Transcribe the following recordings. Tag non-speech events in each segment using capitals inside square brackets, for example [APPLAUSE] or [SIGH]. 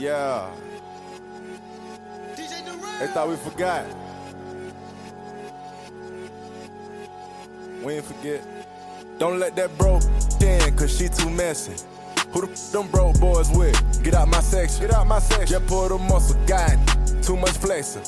Yeah. They thought we forgot. We ain't forget. Don't let that bro in, cause she too messy. Who the f them broke boys with? Get out my section. Get out my section. Just pull the muscle, God. Too much flexing.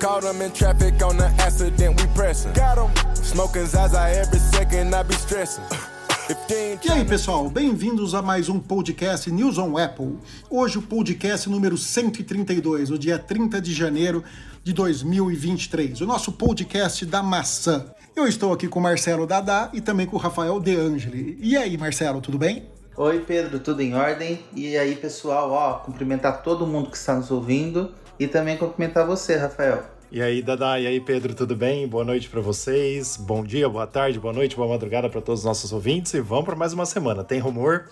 Caught them in traffic on the accident, we pressing. Got them. Smoking Zaza every second, I be stressing. [LAUGHS] E aí, pessoal, bem-vindos a mais um podcast News on Apple. Hoje o podcast número 132, o dia 30 de janeiro de 2023, o nosso podcast da maçã. Eu estou aqui com o Marcelo Dadá e também com o Rafael De Angeli. E aí, Marcelo, tudo bem? Oi, Pedro, tudo em ordem? E aí, pessoal, ó, cumprimentar todo mundo que está nos ouvindo e também cumprimentar você, Rafael. E aí, Dada, e aí, Pedro, tudo bem? Boa noite para vocês. Bom dia, boa tarde, boa noite, boa madrugada para todos os nossos ouvintes. E vamos para mais uma semana. Tem rumor,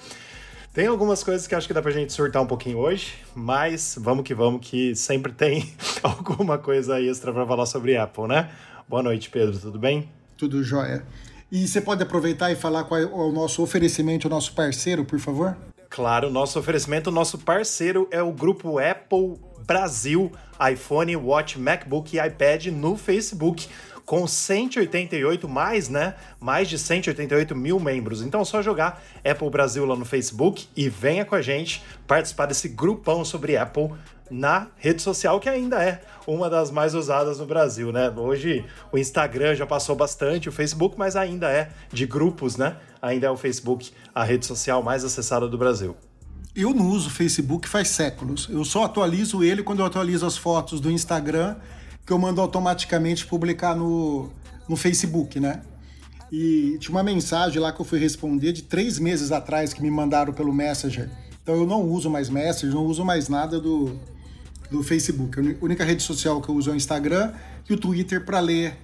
tem algumas coisas que acho que dá pra gente surtar um pouquinho hoje, mas vamos que vamos, que sempre tem [LAUGHS] alguma coisa extra para falar sobre Apple, né? Boa noite, Pedro, tudo bem? Tudo jóia. E você pode aproveitar e falar qual é o nosso oferecimento, o nosso parceiro, por favor? Claro, nosso oferecimento, nosso parceiro é o grupo Apple Brasil, iPhone, Watch, MacBook e iPad no Facebook com 188 mais, né? Mais de 188 mil membros. Então é só jogar Apple Brasil lá no Facebook e venha com a gente participar desse grupão sobre Apple na rede social que ainda é uma das mais usadas no Brasil, né? Hoje o Instagram já passou bastante, o Facebook, mas ainda é de grupos, né? Ainda é o Facebook a rede social mais acessada do Brasil. Eu não uso o Facebook faz séculos. Eu só atualizo ele quando eu atualizo as fotos do Instagram, que eu mando automaticamente publicar no, no Facebook, né? E tinha uma mensagem lá que eu fui responder de três meses atrás que me mandaram pelo Messenger. Então eu não uso mais Messenger, não uso mais nada do, do Facebook. A única rede social que eu uso é o Instagram e o Twitter para ler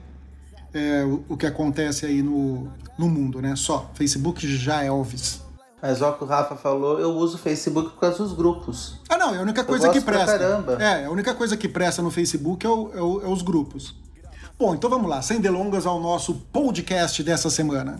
é, o, o, que acontece aí no, no mundo, né? Só. Facebook já é Elvis. Mas ó, que o Rafa falou, eu uso o Facebook por causa dos grupos. Ah, não, é a única coisa que presta. Caramba. É, a única coisa que presta no Facebook é, o, é, o, é os grupos. Bom, então vamos lá, sem delongas ao nosso podcast dessa semana.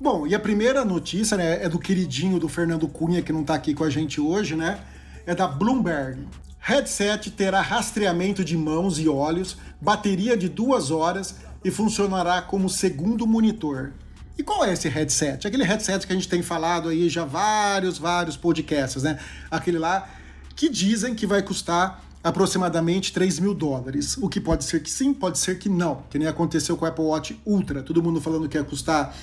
Bom, e a primeira notícia, né, é do queridinho do Fernando Cunha, que não tá aqui com a gente hoje, né? É da Bloomberg. Headset terá rastreamento de mãos e olhos, bateria de duas horas e funcionará como segundo monitor. E qual é esse headset? Aquele headset que a gente tem falado aí já vários, vários podcasts, né? Aquele lá que dizem que vai custar aproximadamente 3 mil dólares. O que pode ser que sim, pode ser que não. Que nem aconteceu com o Apple Watch Ultra. Todo mundo falando que ia custar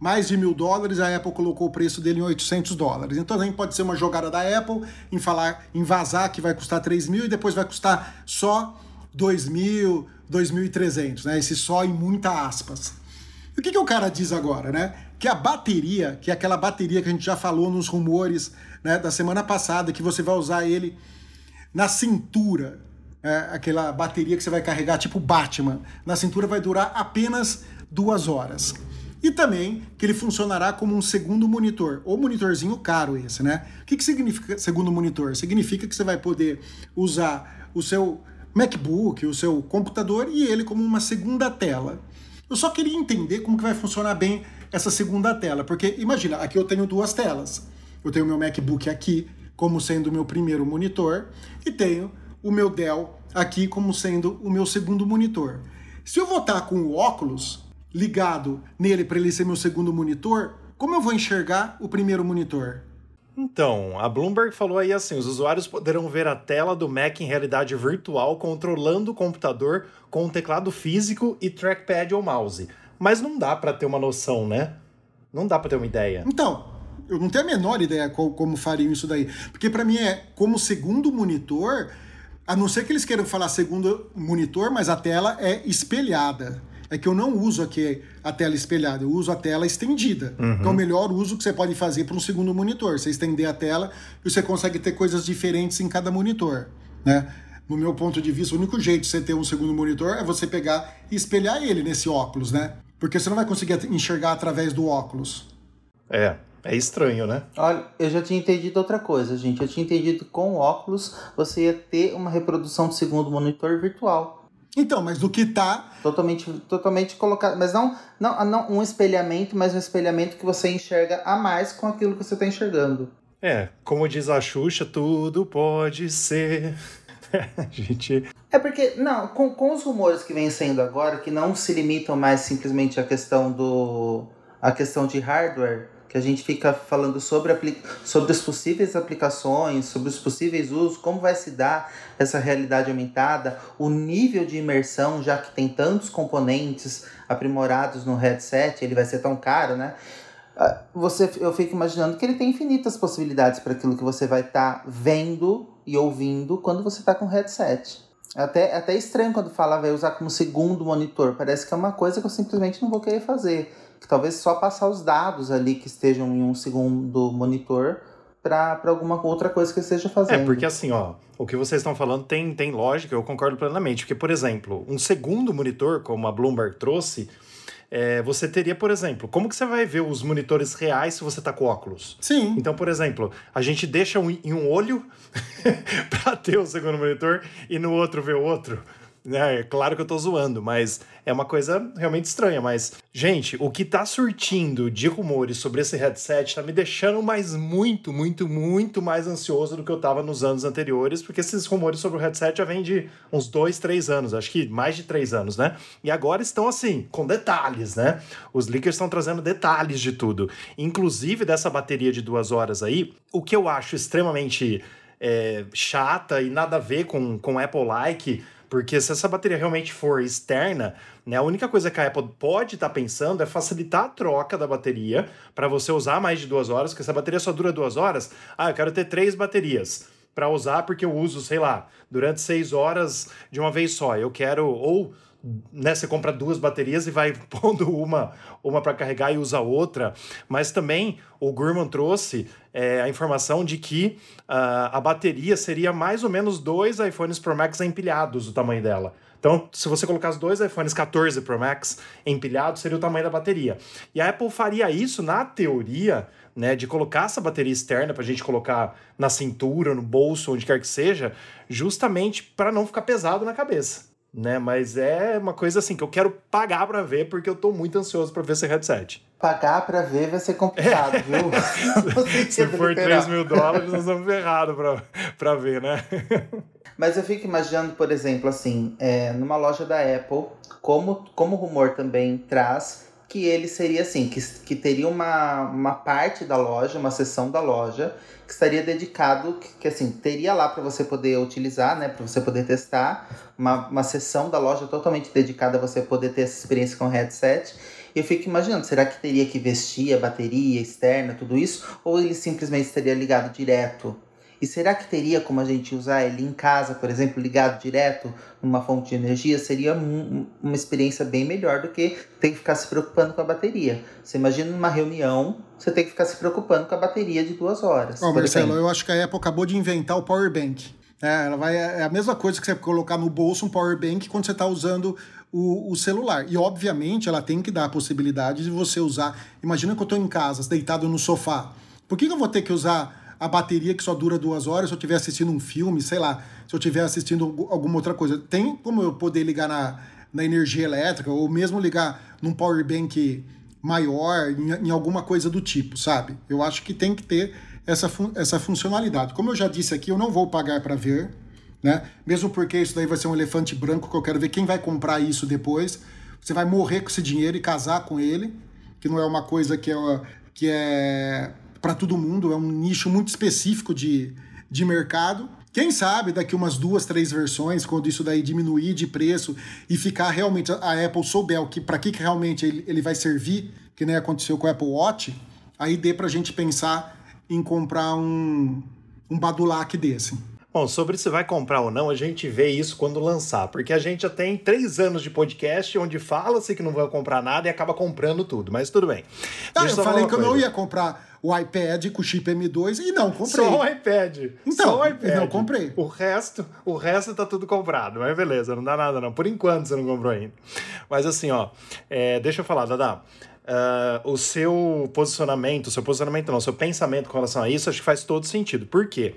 mais de mil dólares, a Apple colocou o preço dele em 800 dólares. Então também pode ser uma jogada da Apple em falar, em vazar que vai custar 3 mil e depois vai custar só 2 mil, 2.300, né? Esse só em muita aspas. O que, que o cara diz agora, né? Que a bateria, que é aquela bateria que a gente já falou nos rumores né, da semana passada, que você vai usar ele na cintura, é, aquela bateria que você vai carregar tipo Batman, na cintura vai durar apenas duas horas. E também que ele funcionará como um segundo monitor, ou monitorzinho caro esse, né? O que, que significa segundo monitor? Significa que você vai poder usar o seu MacBook, o seu computador e ele como uma segunda tela. Eu só queria entender como que vai funcionar bem essa segunda tela, porque imagina, aqui eu tenho duas telas. Eu tenho meu MacBook aqui como sendo o meu primeiro monitor e tenho o meu Dell aqui como sendo o meu segundo monitor. Se eu vou estar com o óculos ligado nele para ele ser meu segundo monitor, como eu vou enxergar o primeiro monitor? Então, a Bloomberg falou aí assim: os usuários poderão ver a tela do Mac em realidade virtual controlando o computador com um teclado físico e trackpad ou mouse. Mas não dá para ter uma noção, né? Não dá para ter uma ideia. Então, eu não tenho a menor ideia qual, como fariam isso daí. Porque para mim é como segundo monitor, a não ser que eles queiram falar segundo monitor, mas a tela é espelhada é que eu não uso aqui a tela espelhada, eu uso a tela estendida. Uhum. Que é o melhor uso que você pode fazer para um segundo monitor. Você estender a tela e você consegue ter coisas diferentes em cada monitor. Né? No meu ponto de vista, o único jeito de você ter um segundo monitor é você pegar e espelhar ele nesse óculos, né? Porque você não vai conseguir enxergar através do óculos. É, é estranho, né? Olha, eu já tinha entendido outra coisa, gente. Eu tinha entendido que com óculos você ia ter uma reprodução do segundo monitor virtual. Então, mas do que tá. Totalmente, totalmente colocado. Mas não, não, não um espelhamento, mas um espelhamento que você enxerga a mais com aquilo que você está enxergando. É, como diz a Xuxa, tudo pode ser. [LAUGHS] gente. É porque, não, com, com os rumores que vêm saindo agora, que não se limitam mais simplesmente à questão do. a questão de hardware, que a gente fica falando sobre, sobre as possíveis aplicações, sobre os possíveis usos, como vai se dar essa realidade aumentada, o nível de imersão, já que tem tantos componentes aprimorados no headset, ele vai ser tão caro, né? Ah, você, eu fico imaginando que ele tem infinitas possibilidades para aquilo que você vai estar tá vendo e ouvindo quando você está com headset. É até, é até estranho quando fala vai usar como segundo monitor. Parece que é uma coisa que eu simplesmente não vou querer fazer. Que talvez só passar os dados ali que estejam em um segundo monitor para alguma outra coisa que esteja fazendo. É, porque assim, ó, o que vocês estão falando tem, tem lógica, eu concordo plenamente. Porque, por exemplo, um segundo monitor, como a Bloomberg trouxe, é, você teria, por exemplo, como que você vai ver os monitores reais se você tá com óculos? Sim. Então, por exemplo, a gente deixa um, em um olho [LAUGHS] para ter o segundo monitor e no outro ver o outro. É, claro que eu tô zoando, mas é uma coisa realmente estranha. Mas, gente, o que tá surtindo de rumores sobre esse headset tá me deixando mais muito, muito, muito mais ansioso do que eu tava nos anos anteriores, porque esses rumores sobre o headset já vêm de uns dois, três anos, acho que mais de três anos, né? E agora estão assim, com detalhes, né? Os leakers estão trazendo detalhes de tudo, inclusive dessa bateria de duas horas aí, o que eu acho extremamente. É, chata e nada a ver com, com Apple-like, porque se essa bateria realmente for externa, né, a única coisa que a Apple pode estar tá pensando é facilitar a troca da bateria para você usar mais de duas horas, porque essa bateria só dura duas horas. Ah, eu quero ter três baterias para usar porque eu uso, sei lá, durante seis horas de uma vez só. Eu quero ou né, você compra duas baterias e vai [LAUGHS] pondo uma, uma para carregar e usa outra. Mas também o Gurman trouxe é, a informação de que uh, a bateria seria mais ou menos dois iPhones Pro Max empilhados, o tamanho dela. Então, se você colocar os dois iPhones 14 Pro Max empilhados, seria o tamanho da bateria. E a Apple faria isso, na teoria, né, de colocar essa bateria externa para a gente colocar na cintura, no bolso, onde quer que seja, justamente para não ficar pesado na cabeça né? Mas é uma coisa assim que eu quero pagar para ver porque eu tô muito ansioso para ver esse headset. Pagar para ver vai ser complicado, é. viu? [LAUGHS] Se for 3 mil dólares, nós estamos ferrados para ver, né? [LAUGHS] Mas eu fico imaginando, por exemplo, assim, é, numa loja da Apple, como, como o rumor também traz, que ele seria assim, que, que teria uma, uma parte da loja, uma seção da loja, que estaria dedicado, que, que assim, teria lá para você poder utilizar, né, para você poder testar, uma, uma seção da loja totalmente dedicada a você poder ter essa experiência com o headset. E eu fico imaginando, será que teria que vestir a bateria externa, tudo isso? Ou ele simplesmente estaria ligado direto e será que teria como a gente usar ele em casa, por exemplo, ligado direto numa fonte de energia? Seria um, uma experiência bem melhor do que ter que ficar se preocupando com a bateria. Você imagina numa reunião, você tem que ficar se preocupando com a bateria de duas horas. Ó, oh, Marcelo, exemplo. eu acho que a Apple acabou de inventar o Power Bank. É, ela vai, é a mesma coisa que você colocar no bolso um Power Bank quando você está usando o, o, celular. E, obviamente, ela tem que dar a possibilidade de você usar. Imagina que eu estou em casa, deitado no sofá. Por que, que eu vou ter que usar a bateria que só dura duas horas, se eu estiver assistindo um filme, sei lá, se eu estiver assistindo alguma outra coisa. Tem como eu poder ligar na, na energia elétrica, ou mesmo ligar num power bank maior, em, em alguma coisa do tipo, sabe? Eu acho que tem que ter essa, fun essa funcionalidade. Como eu já disse aqui, eu não vou pagar para ver, né? Mesmo porque isso daí vai ser um elefante branco que eu quero ver quem vai comprar isso depois. Você vai morrer com esse dinheiro e casar com ele, que não é uma coisa que é, que é para todo mundo, é um nicho muito específico de, de mercado. Quem sabe daqui umas duas, três versões, quando isso daí diminuir de preço e ficar realmente a Apple souber que para que, que realmente ele, ele vai servir, que nem aconteceu com o Apple Watch, aí dê para a gente pensar em comprar um, um badulac desse. Bom, sobre se vai comprar ou não, a gente vê isso quando lançar, porque a gente já tem três anos de podcast onde fala-se que não vai comprar nada e acaba comprando tudo, mas tudo bem. Tá, eu falei que eu não ia comprar o iPad com chip M2 e não comprei. Só o iPad. Então, Só o iPad. não comprei. O resto, o resto tá tudo comprado, mas beleza, não dá nada não. Por enquanto você não comprou ainda. Mas assim, ó, é, deixa eu falar, Dada. Uh, o seu posicionamento, o seu posicionamento não, o seu pensamento com relação a isso, acho que faz todo sentido. Por quê?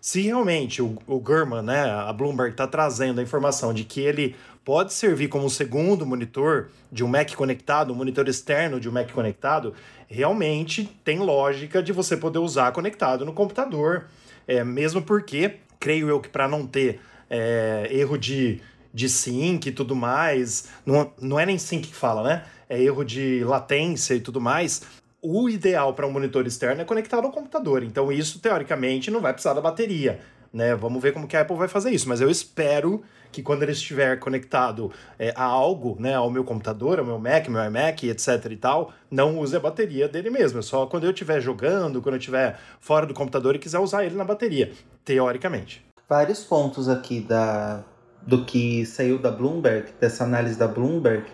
Se realmente o, o Gurman, né, a Bloomberg está trazendo a informação de que ele pode servir como um segundo monitor de um Mac conectado, um monitor externo de um Mac conectado, realmente tem lógica de você poder usar conectado no computador. É, mesmo porque, creio eu que para não ter é, erro de, de sync e tudo mais, não, não é nem sync que fala, né? É erro de latência e tudo mais. O ideal para um monitor externo é conectado ao computador. Então, isso, teoricamente, não vai precisar da bateria. Né? Vamos ver como que a Apple vai fazer isso. Mas eu espero que quando ele estiver conectado é, a algo, né, ao meu computador, ao meu Mac, meu iMac, etc e tal, não use a bateria dele mesmo. É só quando eu estiver jogando, quando eu estiver fora do computador e quiser usar ele na bateria, teoricamente. Vários pontos aqui da, do que saiu da Bloomberg, dessa análise da Bloomberg,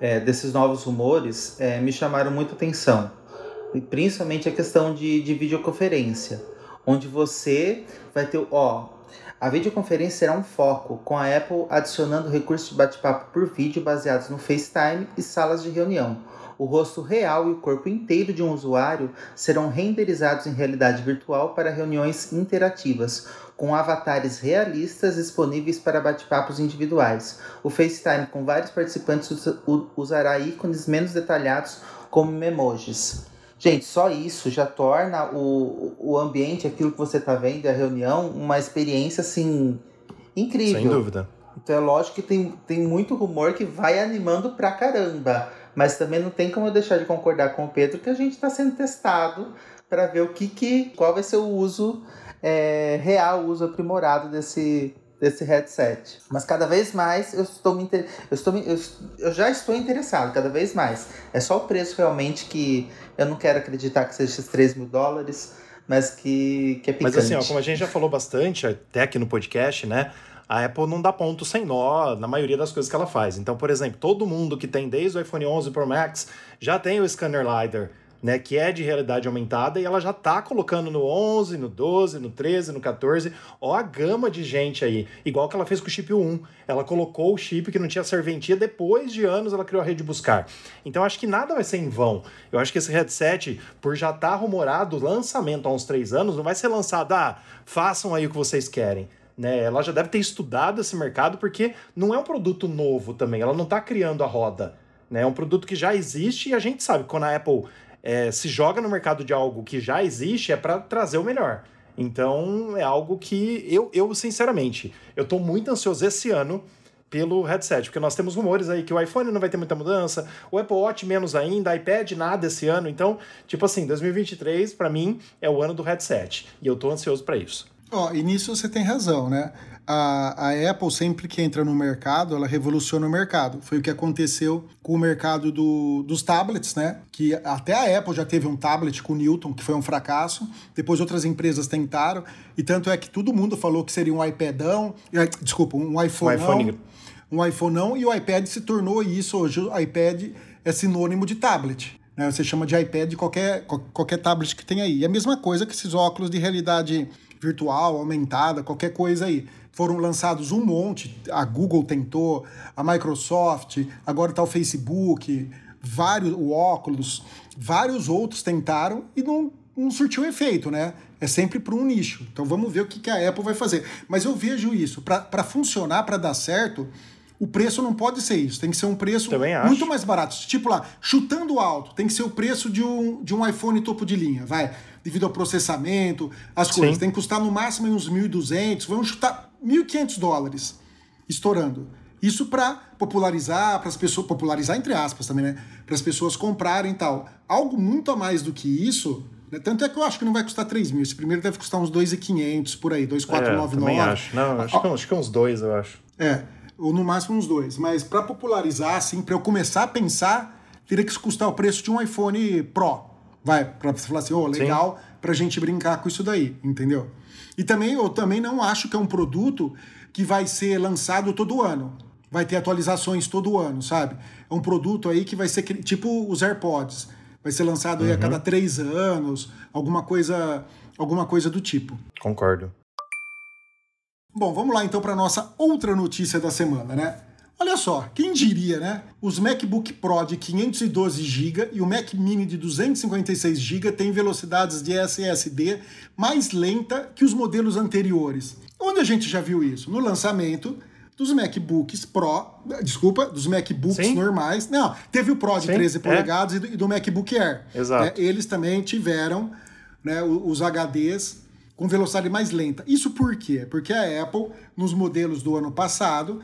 é, desses novos rumores, é, me chamaram muita atenção. Principalmente a questão de, de videoconferência, onde você vai ter, ó, a videoconferência será um foco, com a Apple adicionando recursos de bate-papo por vídeo baseados no FaceTime e salas de reunião. O rosto real e o corpo inteiro de um usuário serão renderizados em realidade virtual para reuniões interativas, com avatares realistas disponíveis para bate-papos individuais. O FaceTime com vários participantes usará ícones menos detalhados como memojis. Gente, só isso já torna o, o ambiente, aquilo que você está vendo, a reunião, uma experiência assim incrível. Sem dúvida. Então é lógico que tem, tem muito rumor que vai animando pra caramba. Mas também não tem como eu deixar de concordar com o Pedro que a gente está sendo testado para ver o que, que qual vai ser o uso é, real, o uso aprimorado desse, desse headset. Mas cada vez mais eu estou me inter... eu estou me... eu, já estou interessado cada vez mais. É só o preço realmente que eu não quero acreditar que seja esses 3 mil dólares, mas que, que é picante. Mas assim, ó, como a gente já falou bastante até aqui no podcast, né? A Apple não dá ponto sem nó na maioria das coisas que ela faz. Então, por exemplo, todo mundo que tem desde o iPhone 11 Pro Max já tem o scanner LiDAR né, que é de realidade aumentada, e ela já tá colocando no 11, no 12, no 13, no 14. Ó a gama de gente aí, igual que ela fez com o chip 1. Ela colocou o chip que não tinha serventia, depois de anos ela criou a rede buscar. Então acho que nada vai ser em vão. Eu acho que esse headset, por já estar tá rumorado lançamento há uns 3 anos, não vai ser lançado, ah, façam aí o que vocês querem. Né, ela já deve ter estudado esse mercado porque não é um produto novo também, ela não está criando a roda. Né? É um produto que já existe e a gente sabe quando a Apple é, se joga no mercado de algo que já existe é para trazer o melhor. Então é algo que eu, eu sinceramente, eu estou muito ansioso esse ano pelo headset, porque nós temos rumores aí que o iPhone não vai ter muita mudança, o Apple Watch menos ainda, iPad nada esse ano. Então, tipo assim, 2023 para mim é o ano do headset e eu estou ansioso para isso. Ó, oh, e nisso você tem razão, né? A, a Apple, sempre que entra no mercado, ela revoluciona o mercado. Foi o que aconteceu com o mercado do, dos tablets, né? Que até a Apple já teve um tablet com o Newton, que foi um fracasso. Depois outras empresas tentaram. E tanto é que todo mundo falou que seria um iPadão. Desculpa, um iPhone. Um iPhone. Um iPhone não, e o iPad se tornou isso. Hoje o iPad é sinônimo de tablet. Né? Você chama de iPad de qualquer, qualquer tablet que tem aí. E a mesma coisa que esses óculos de realidade virtual, aumentada, qualquer coisa aí foram lançados um monte. A Google tentou, a Microsoft, agora está o Facebook, vários, o óculos, vários outros tentaram e não, não surtiu efeito, né? É sempre para um nicho. Então vamos ver o que, que a Apple vai fazer. Mas eu vejo isso, para funcionar, para dar certo, o preço não pode ser isso. Tem que ser um preço muito mais barato. Tipo lá, chutando alto, tem que ser o preço de um, de um iPhone topo de linha, vai. Devido ao processamento, as coisas. Sim. Tem que custar no máximo uns 1.200. Vamos chutar 1.500 dólares estourando. Isso para popularizar, para as pessoas popularizar entre aspas também, né? Para as pessoas comprarem e tal. Algo muito a mais do que isso, né? tanto é que eu acho que não vai custar 3 mil. Esse primeiro deve custar uns 2.500 por aí, 2.499. É, também acho. Não, acho, que, acho que uns dois, eu acho. É, ou no máximo uns dois. Mas para popularizar, assim, para eu começar a pensar, teria que custar o preço de um iPhone Pro. Vai, para você falar assim, ô, oh, legal, para a gente brincar com isso daí, entendeu? E também eu também não acho que é um produto que vai ser lançado todo ano. Vai ter atualizações todo ano, sabe? É um produto aí que vai ser tipo os AirPods. Vai ser lançado uhum. aí a cada uhum. três anos, alguma coisa, alguma coisa do tipo. Concordo. Bom, vamos lá então para nossa outra notícia da semana, né? Olha só, quem diria, né? Os MacBook Pro de 512 GB e o Mac Mini de 256 GB têm velocidades de SSD mais lenta que os modelos anteriores. Onde a gente já viu isso? No lançamento dos MacBooks Pro, desculpa, dos MacBooks Sim. normais. Não, teve o Pro de Sim, 13 é. polegadas e, do, e do MacBook Air. Exato. né? Eles também tiveram né, os HDs com velocidade mais lenta. Isso por quê? Porque a Apple, nos modelos do ano passado,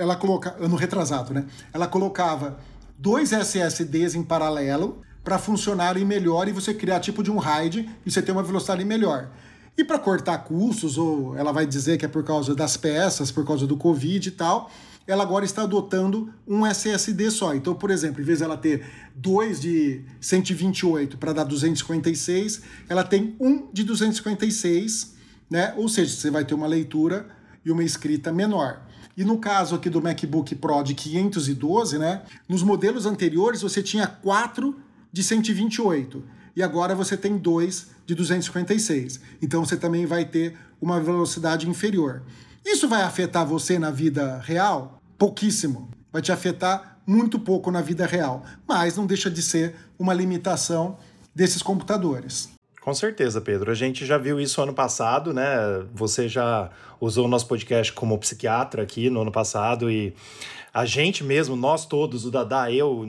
ela coloca ano retrasado, né? Ela colocava dois SSDs em paralelo para funcionarem melhor e você criar tipo de um RAID e você ter uma velocidade melhor. E para cortar custos, ou ela vai dizer que é por causa das peças, por causa do Covid e tal, ela agora está adotando um SSD só. Então, por exemplo, em vez dela ter dois de 128 para dar 256, ela tem um de 256, né? Ou seja, você vai ter uma leitura e uma escrita menor. E no caso aqui do MacBook Pro de 512, né? Nos modelos anteriores você tinha quatro de 128 e agora você tem dois de 256. Então você também vai ter uma velocidade inferior. Isso vai afetar você na vida real? Pouquíssimo. Vai te afetar muito pouco na vida real, mas não deixa de ser uma limitação desses computadores. Com certeza, Pedro. A gente já viu isso ano passado, né? Você já usou o nosso podcast como psiquiatra aqui no ano passado e a gente mesmo, nós todos, o Dadá, eu,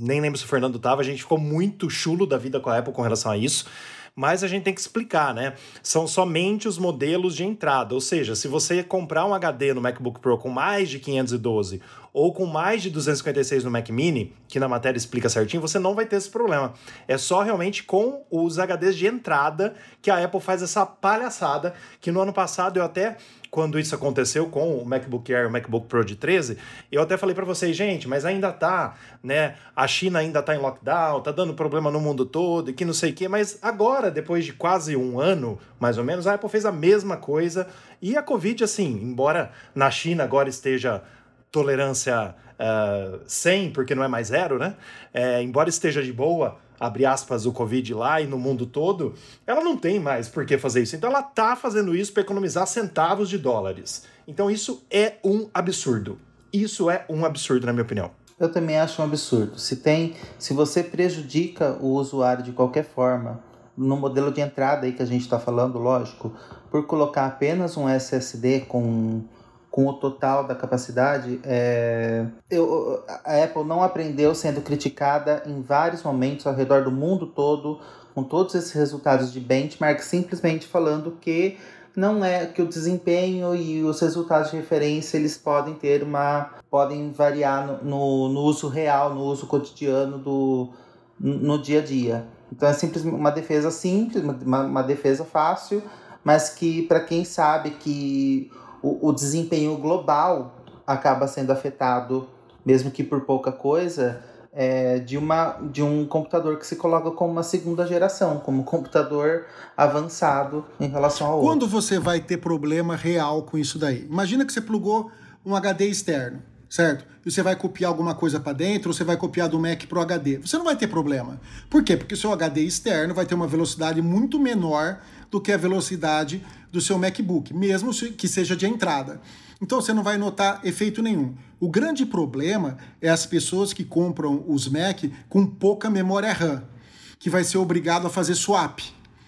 nem lembro se o Fernando tava, a gente ficou muito chulo da vida com a Apple com relação a isso. Mas a gente tem que explicar, né? São somente os modelos de entrada. Ou seja, se você comprar um HD no MacBook Pro com mais de 512 ou com mais de 256 no Mac Mini, que na matéria explica certinho, você não vai ter esse problema. É só realmente com os HDs de entrada que a Apple faz essa palhaçada, que no ano passado eu até quando isso aconteceu com o MacBook Air e o MacBook Pro de 13, eu até falei para vocês, gente, mas ainda tá, né? A China ainda tá em lockdown, tá dando problema no mundo todo e que não sei o quê, mas agora, depois de quase um ano, mais ou menos, a Apple fez a mesma coisa e a Covid, assim, embora na China agora esteja tolerância uh, 100, porque não é mais zero, né? É, embora esteja de boa, abre aspas, o Covid lá e no mundo todo, ela não tem mais por que fazer isso. Então ela tá fazendo isso para economizar centavos de dólares. Então isso é um absurdo. Isso é um absurdo, na minha opinião. Eu também acho um absurdo. Se tem, se você prejudica o usuário de qualquer forma, no modelo de entrada aí que a gente está falando, lógico, por colocar apenas um SSD com, com o total da capacidade, é, eu, a Apple não aprendeu sendo criticada em vários momentos ao redor do mundo todo, com todos esses resultados de benchmark, simplesmente falando que não é que o desempenho e os resultados de referência eles podem ter uma podem variar no, no, no uso real no uso cotidiano do no dia a dia. Então é simplesmente uma defesa simples uma, uma defesa fácil mas que para quem sabe que o, o desempenho global acaba sendo afetado mesmo que por pouca coisa é, de, uma, de um computador que se coloca como uma segunda geração, como um computador avançado em relação ao Quando outro. você vai ter problema real com isso daí? Imagina que você plugou um HD externo, certo? E você vai copiar alguma coisa para dentro, ou você vai copiar do Mac pro HD. Você não vai ter problema. Por quê? Porque o seu HD externo vai ter uma velocidade muito menor do que a velocidade do seu MacBook, mesmo que seja de entrada. Então você não vai notar efeito nenhum. O grande problema é as pessoas que compram os Mac com pouca memória RAM, que vai ser obrigado a fazer swap.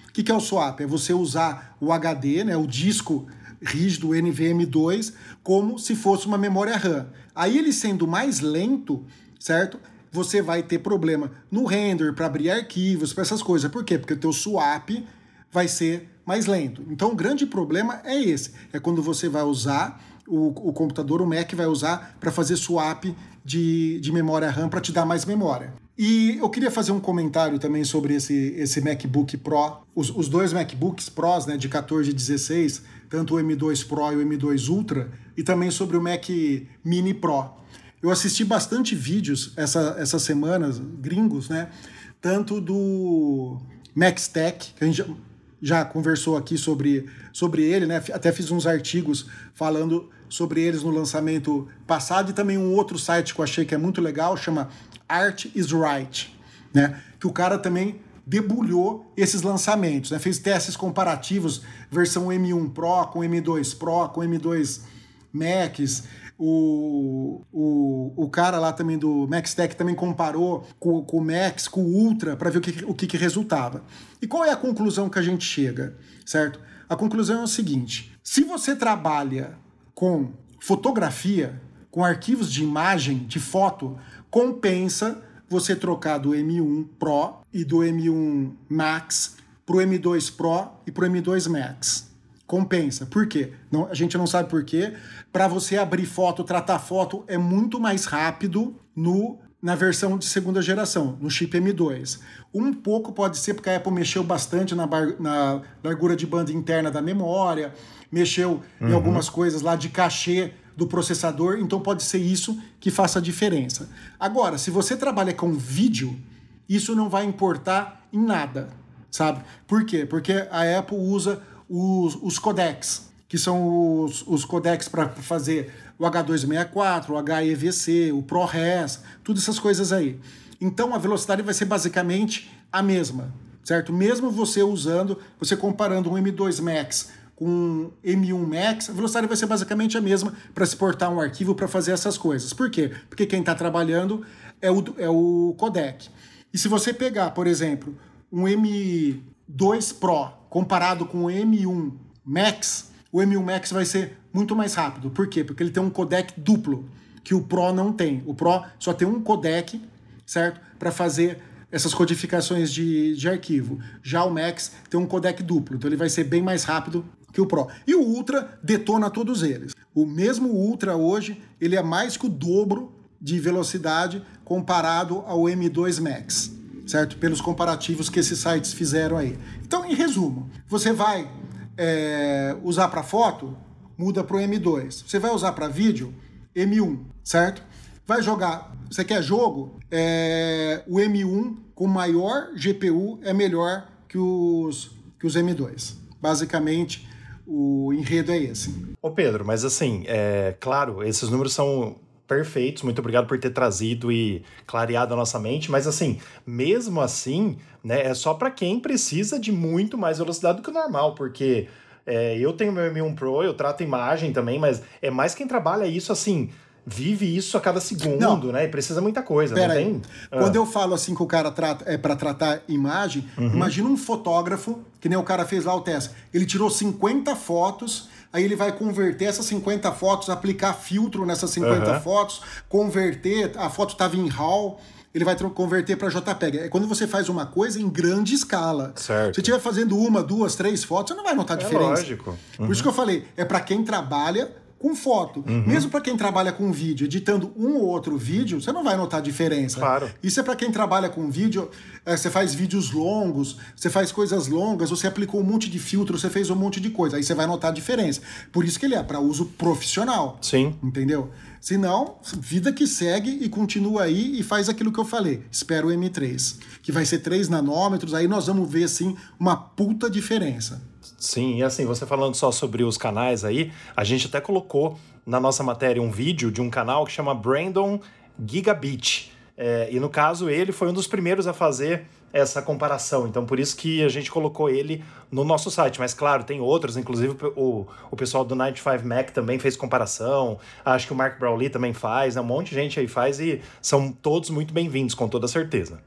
O que, que é o swap? É você usar o HD, né, o disco rígido NVM2, como se fosse uma memória RAM. Aí ele sendo mais lento, certo? Você vai ter problema no render, para abrir arquivos, para essas coisas. Por quê? Porque o teu swap vai ser mais lento. Então o grande problema é esse. É quando você vai usar o, o computador, o Mac vai usar para fazer swap de, de memória RAM para te dar mais memória. E eu queria fazer um comentário também sobre esse, esse MacBook Pro, os, os dois MacBooks Pros, né, de 14 e 16, tanto o M2 Pro e o M2 Ultra, e também sobre o Mac Mini Pro. Eu assisti bastante vídeos essa, essas semanas, gringos, né? Tanto do Max que a gente já, conversou aqui sobre, sobre ele, né? Até fiz uns artigos falando sobre eles no lançamento passado, e também um outro site que eu achei que é muito legal, chama Art is Right, né? Que o cara também debulhou esses lançamentos, né? Fez testes comparativos, versão M1 Pro com M2 Pro, com M2 Max, o, o, o cara lá também do MaxTech também comparou com, com o Max, com o Ultra, para ver o, que, o que, que resultava. E qual é a conclusão que a gente chega, certo? A conclusão é o seguinte: se você trabalha com fotografia, com arquivos de imagem, de foto, compensa você trocar do M1 Pro e do M1 Max para o M2 Pro e para o M2 Max. Compensa. Por quê? Não, a gente não sabe por quê. Para você abrir foto, tratar foto, é muito mais rápido no na versão de segunda geração, no chip M2. Um pouco pode ser porque a Apple mexeu bastante na, bar, na largura de banda interna da memória, mexeu uhum. em algumas coisas lá de cachê do processador, então pode ser isso que faça a diferença. Agora, se você trabalha com vídeo, isso não vai importar em nada, sabe? Por quê? Porque a Apple usa os, os codecs, que são os, os codecs para fazer o H264, o HEVC, o ProRes, todas essas coisas aí. Então a velocidade vai ser basicamente a mesma, certo? Mesmo você usando, você comparando um M2 Max com M1 Max, a velocidade vai ser basicamente a mesma para exportar um arquivo para fazer essas coisas. Por quê? Porque quem está trabalhando é o, é o codec. E se você pegar, por exemplo, um M2 Pro comparado com o M1 Max, o M1 Max vai ser muito mais rápido. Por quê? Porque ele tem um codec duplo, que o Pro não tem. O Pro só tem um codec, certo? Para fazer essas codificações de, de arquivo. Já o Max tem um codec duplo, então ele vai ser bem mais rápido que o Pro. E o Ultra detona todos eles. O mesmo Ultra hoje, ele é mais que o dobro de velocidade comparado ao M2 Max, certo? Pelos comparativos que esses sites fizeram aí. Então, em resumo, você vai é, usar para foto, muda para o M2. Você vai usar para vídeo, M1, certo? Vai jogar, você quer jogo, é, o M1 com maior GPU é melhor que os, que os M2. Basicamente, o enredo é esse. Ô Pedro, mas assim, é claro, esses números são perfeitos, muito obrigado por ter trazido e clareado a nossa mente, mas assim, mesmo assim, né, é só para quem precisa de muito mais velocidade do que o normal, porque é, eu tenho meu M1 Pro, eu trato imagem também, mas é mais quem trabalha isso assim, vive isso a cada segundo, não. né? E precisa muita coisa, Pera não tem? Ah. Quando eu falo assim que o cara trata, é para tratar imagem, uhum. imagina um fotógrafo, que nem o cara fez lá o teste. Ele tirou 50 fotos, aí ele vai converter essas 50 fotos, aplicar filtro nessas 50 uhum. fotos, converter, a foto estava em RAW, ele vai converter para JPEG. É quando você faz uma coisa em grande escala. Certo. Se estiver fazendo uma, duas, três fotos, você não vai notar é diferença. Lógico. Uhum. Por isso uhum. que eu falei, é para quem trabalha com foto. Uhum. Mesmo para quem trabalha com vídeo, editando um ou outro vídeo, você não vai notar diferença. Claro. Isso é para quem trabalha com vídeo, é, você faz vídeos longos, você faz coisas longas, você aplicou um monte de filtro, você fez um monte de coisa, aí você vai notar a diferença. Por isso que ele é para uso profissional. Sim. Entendeu? Se não, vida que segue e continua aí e faz aquilo que eu falei. Espera o M3, que vai ser 3 nanômetros, aí nós vamos ver assim uma puta diferença. Sim, e assim, você falando só sobre os canais aí, a gente até colocou na nossa matéria um vídeo de um canal que chama Brandon Gigabit. É, e no caso, ele foi um dos primeiros a fazer essa comparação. Então, por isso que a gente colocou ele no nosso site. Mas, claro, tem outros, inclusive o, o pessoal do 95 Mac também fez comparação. Acho que o Mark Brownlee também faz, né? um monte de gente aí faz e são todos muito bem-vindos, com toda certeza.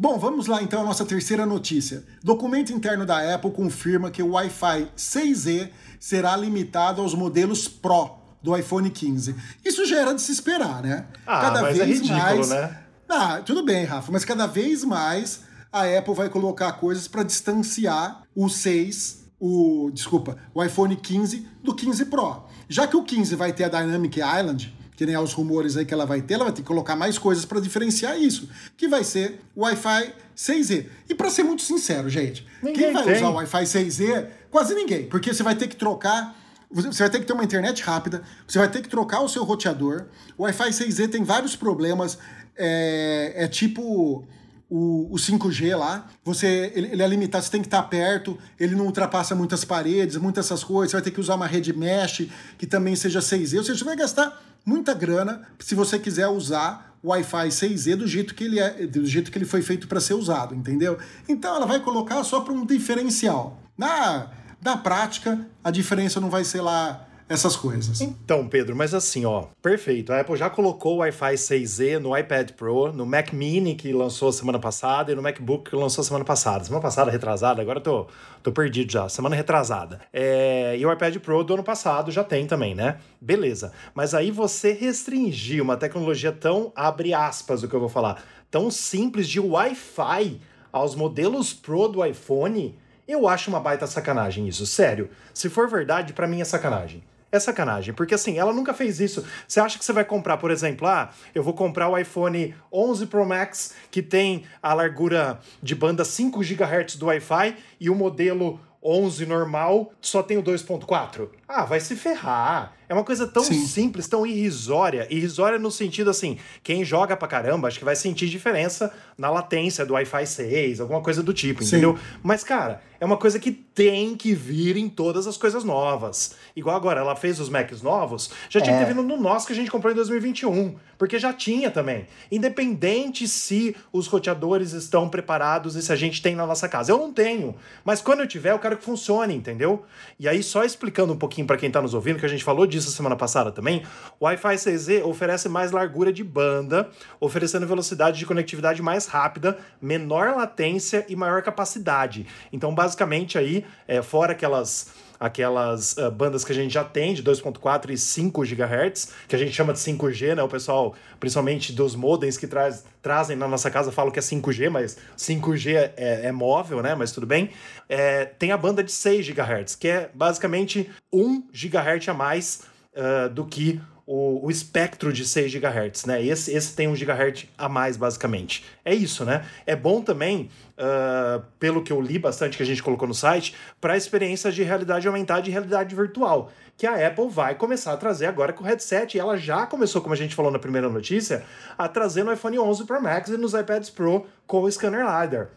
Bom, vamos lá então a nossa terceira notícia. Documento interno da Apple confirma que o Wi-Fi 6E será limitado aos modelos Pro do iPhone 15. Isso já era de se esperar, né? Ah, cada mas é vez é ridículo, mais. Né? Ah, tudo bem, Rafa, mas cada vez mais a Apple vai colocar coisas para distanciar o 6, o, desculpa, o iPhone 15 do 15 Pro. Já que o 15 vai ter a Dynamic Island, que nem os rumores aí que ela vai ter, ela vai ter que colocar mais coisas para diferenciar isso, que vai ser o Wi-Fi 6E. E para ser muito sincero, gente, ninguém quem vai tem. usar o Wi-Fi 6E? Quase ninguém, porque você vai ter que trocar você vai ter que ter uma internet rápida, você vai ter que trocar o seu roteador. O Wi-Fi 6E tem vários problemas. É, é tipo o, o 5G lá, você ele, ele, é limitado, você tem que estar perto, ele não ultrapassa muitas paredes, muitas essas coisas, você vai ter que usar uma rede mesh que também seja 6E, ou seja, você vai gastar muita grana se você quiser usar o Wi-Fi 6E do jeito que ele é, do jeito que ele foi feito para ser usado, entendeu? Então ela vai colocar só para um diferencial. Na, na prática, a diferença não vai ser lá essas coisas. Então, Pedro, mas assim, ó, perfeito. A Apple já colocou o Wi-Fi 6E no iPad Pro, no Mac Mini que lançou semana passada e no MacBook que lançou semana passada. Semana passada, retrasada, agora eu tô, tô perdido já. Semana retrasada. É, e o iPad Pro do ano passado já tem também, né? Beleza. Mas aí você restringir uma tecnologia tão, abre aspas o que eu vou falar, tão simples de Wi-Fi aos modelos Pro do iPhone, eu acho uma baita sacanagem isso. Sério. Se for verdade, para mim é sacanagem é sacanagem, porque assim, ela nunca fez isso. Você acha que você vai comprar, por exemplo, ah, eu vou comprar o iPhone 11 Pro Max que tem a largura de banda 5 GHz do Wi-Fi e o modelo 11 normal só tem o 2.4? Ah, vai se ferrar. É uma coisa tão Sim. simples, tão irrisória. Irrisória no sentido assim, quem joga pra caramba, acho que vai sentir diferença na latência do Wi-Fi 6, alguma coisa do tipo, Sim. entendeu? Mas, cara, é uma coisa que tem que vir em todas as coisas novas. Igual agora, ela fez os Macs novos, já tinha é. que ter vindo no nosso que a gente comprou em 2021, porque já tinha também. Independente se os roteadores estão preparados e se a gente tem na nossa casa. Eu não tenho, mas quando eu tiver, eu quero que funcione, entendeu? E aí, só explicando um pouquinho para quem tá nos ouvindo, que a gente falou disso semana passada também, o Wi-Fi 6E oferece mais largura de banda, oferecendo velocidade de conectividade mais rápida, menor latência e maior capacidade. Então, basicamente, basicamente aí, é, fora aquelas aquelas uh, bandas que a gente já tem de 2.4 e 5 GHz, que a gente chama de 5G, né? O pessoal, principalmente dos modems que traz, trazem na nossa casa, falam que é 5G, mas 5G é, é móvel, né? Mas tudo bem. É, tem a banda de 6 GHz, que é basicamente 1 GHz a mais uh, do que o, o espectro de 6 GHz, né? Esse, esse tem 1 GHz a mais, basicamente. É isso, né? É bom também, uh, pelo que eu li bastante, que a gente colocou no site, para experiências de realidade aumentada e realidade virtual, que a Apple vai começar a trazer agora com o headset. E ela já começou, como a gente falou na primeira notícia, a trazer no iPhone 11 Pro Max e nos iPads Pro com o scanner LiDAR.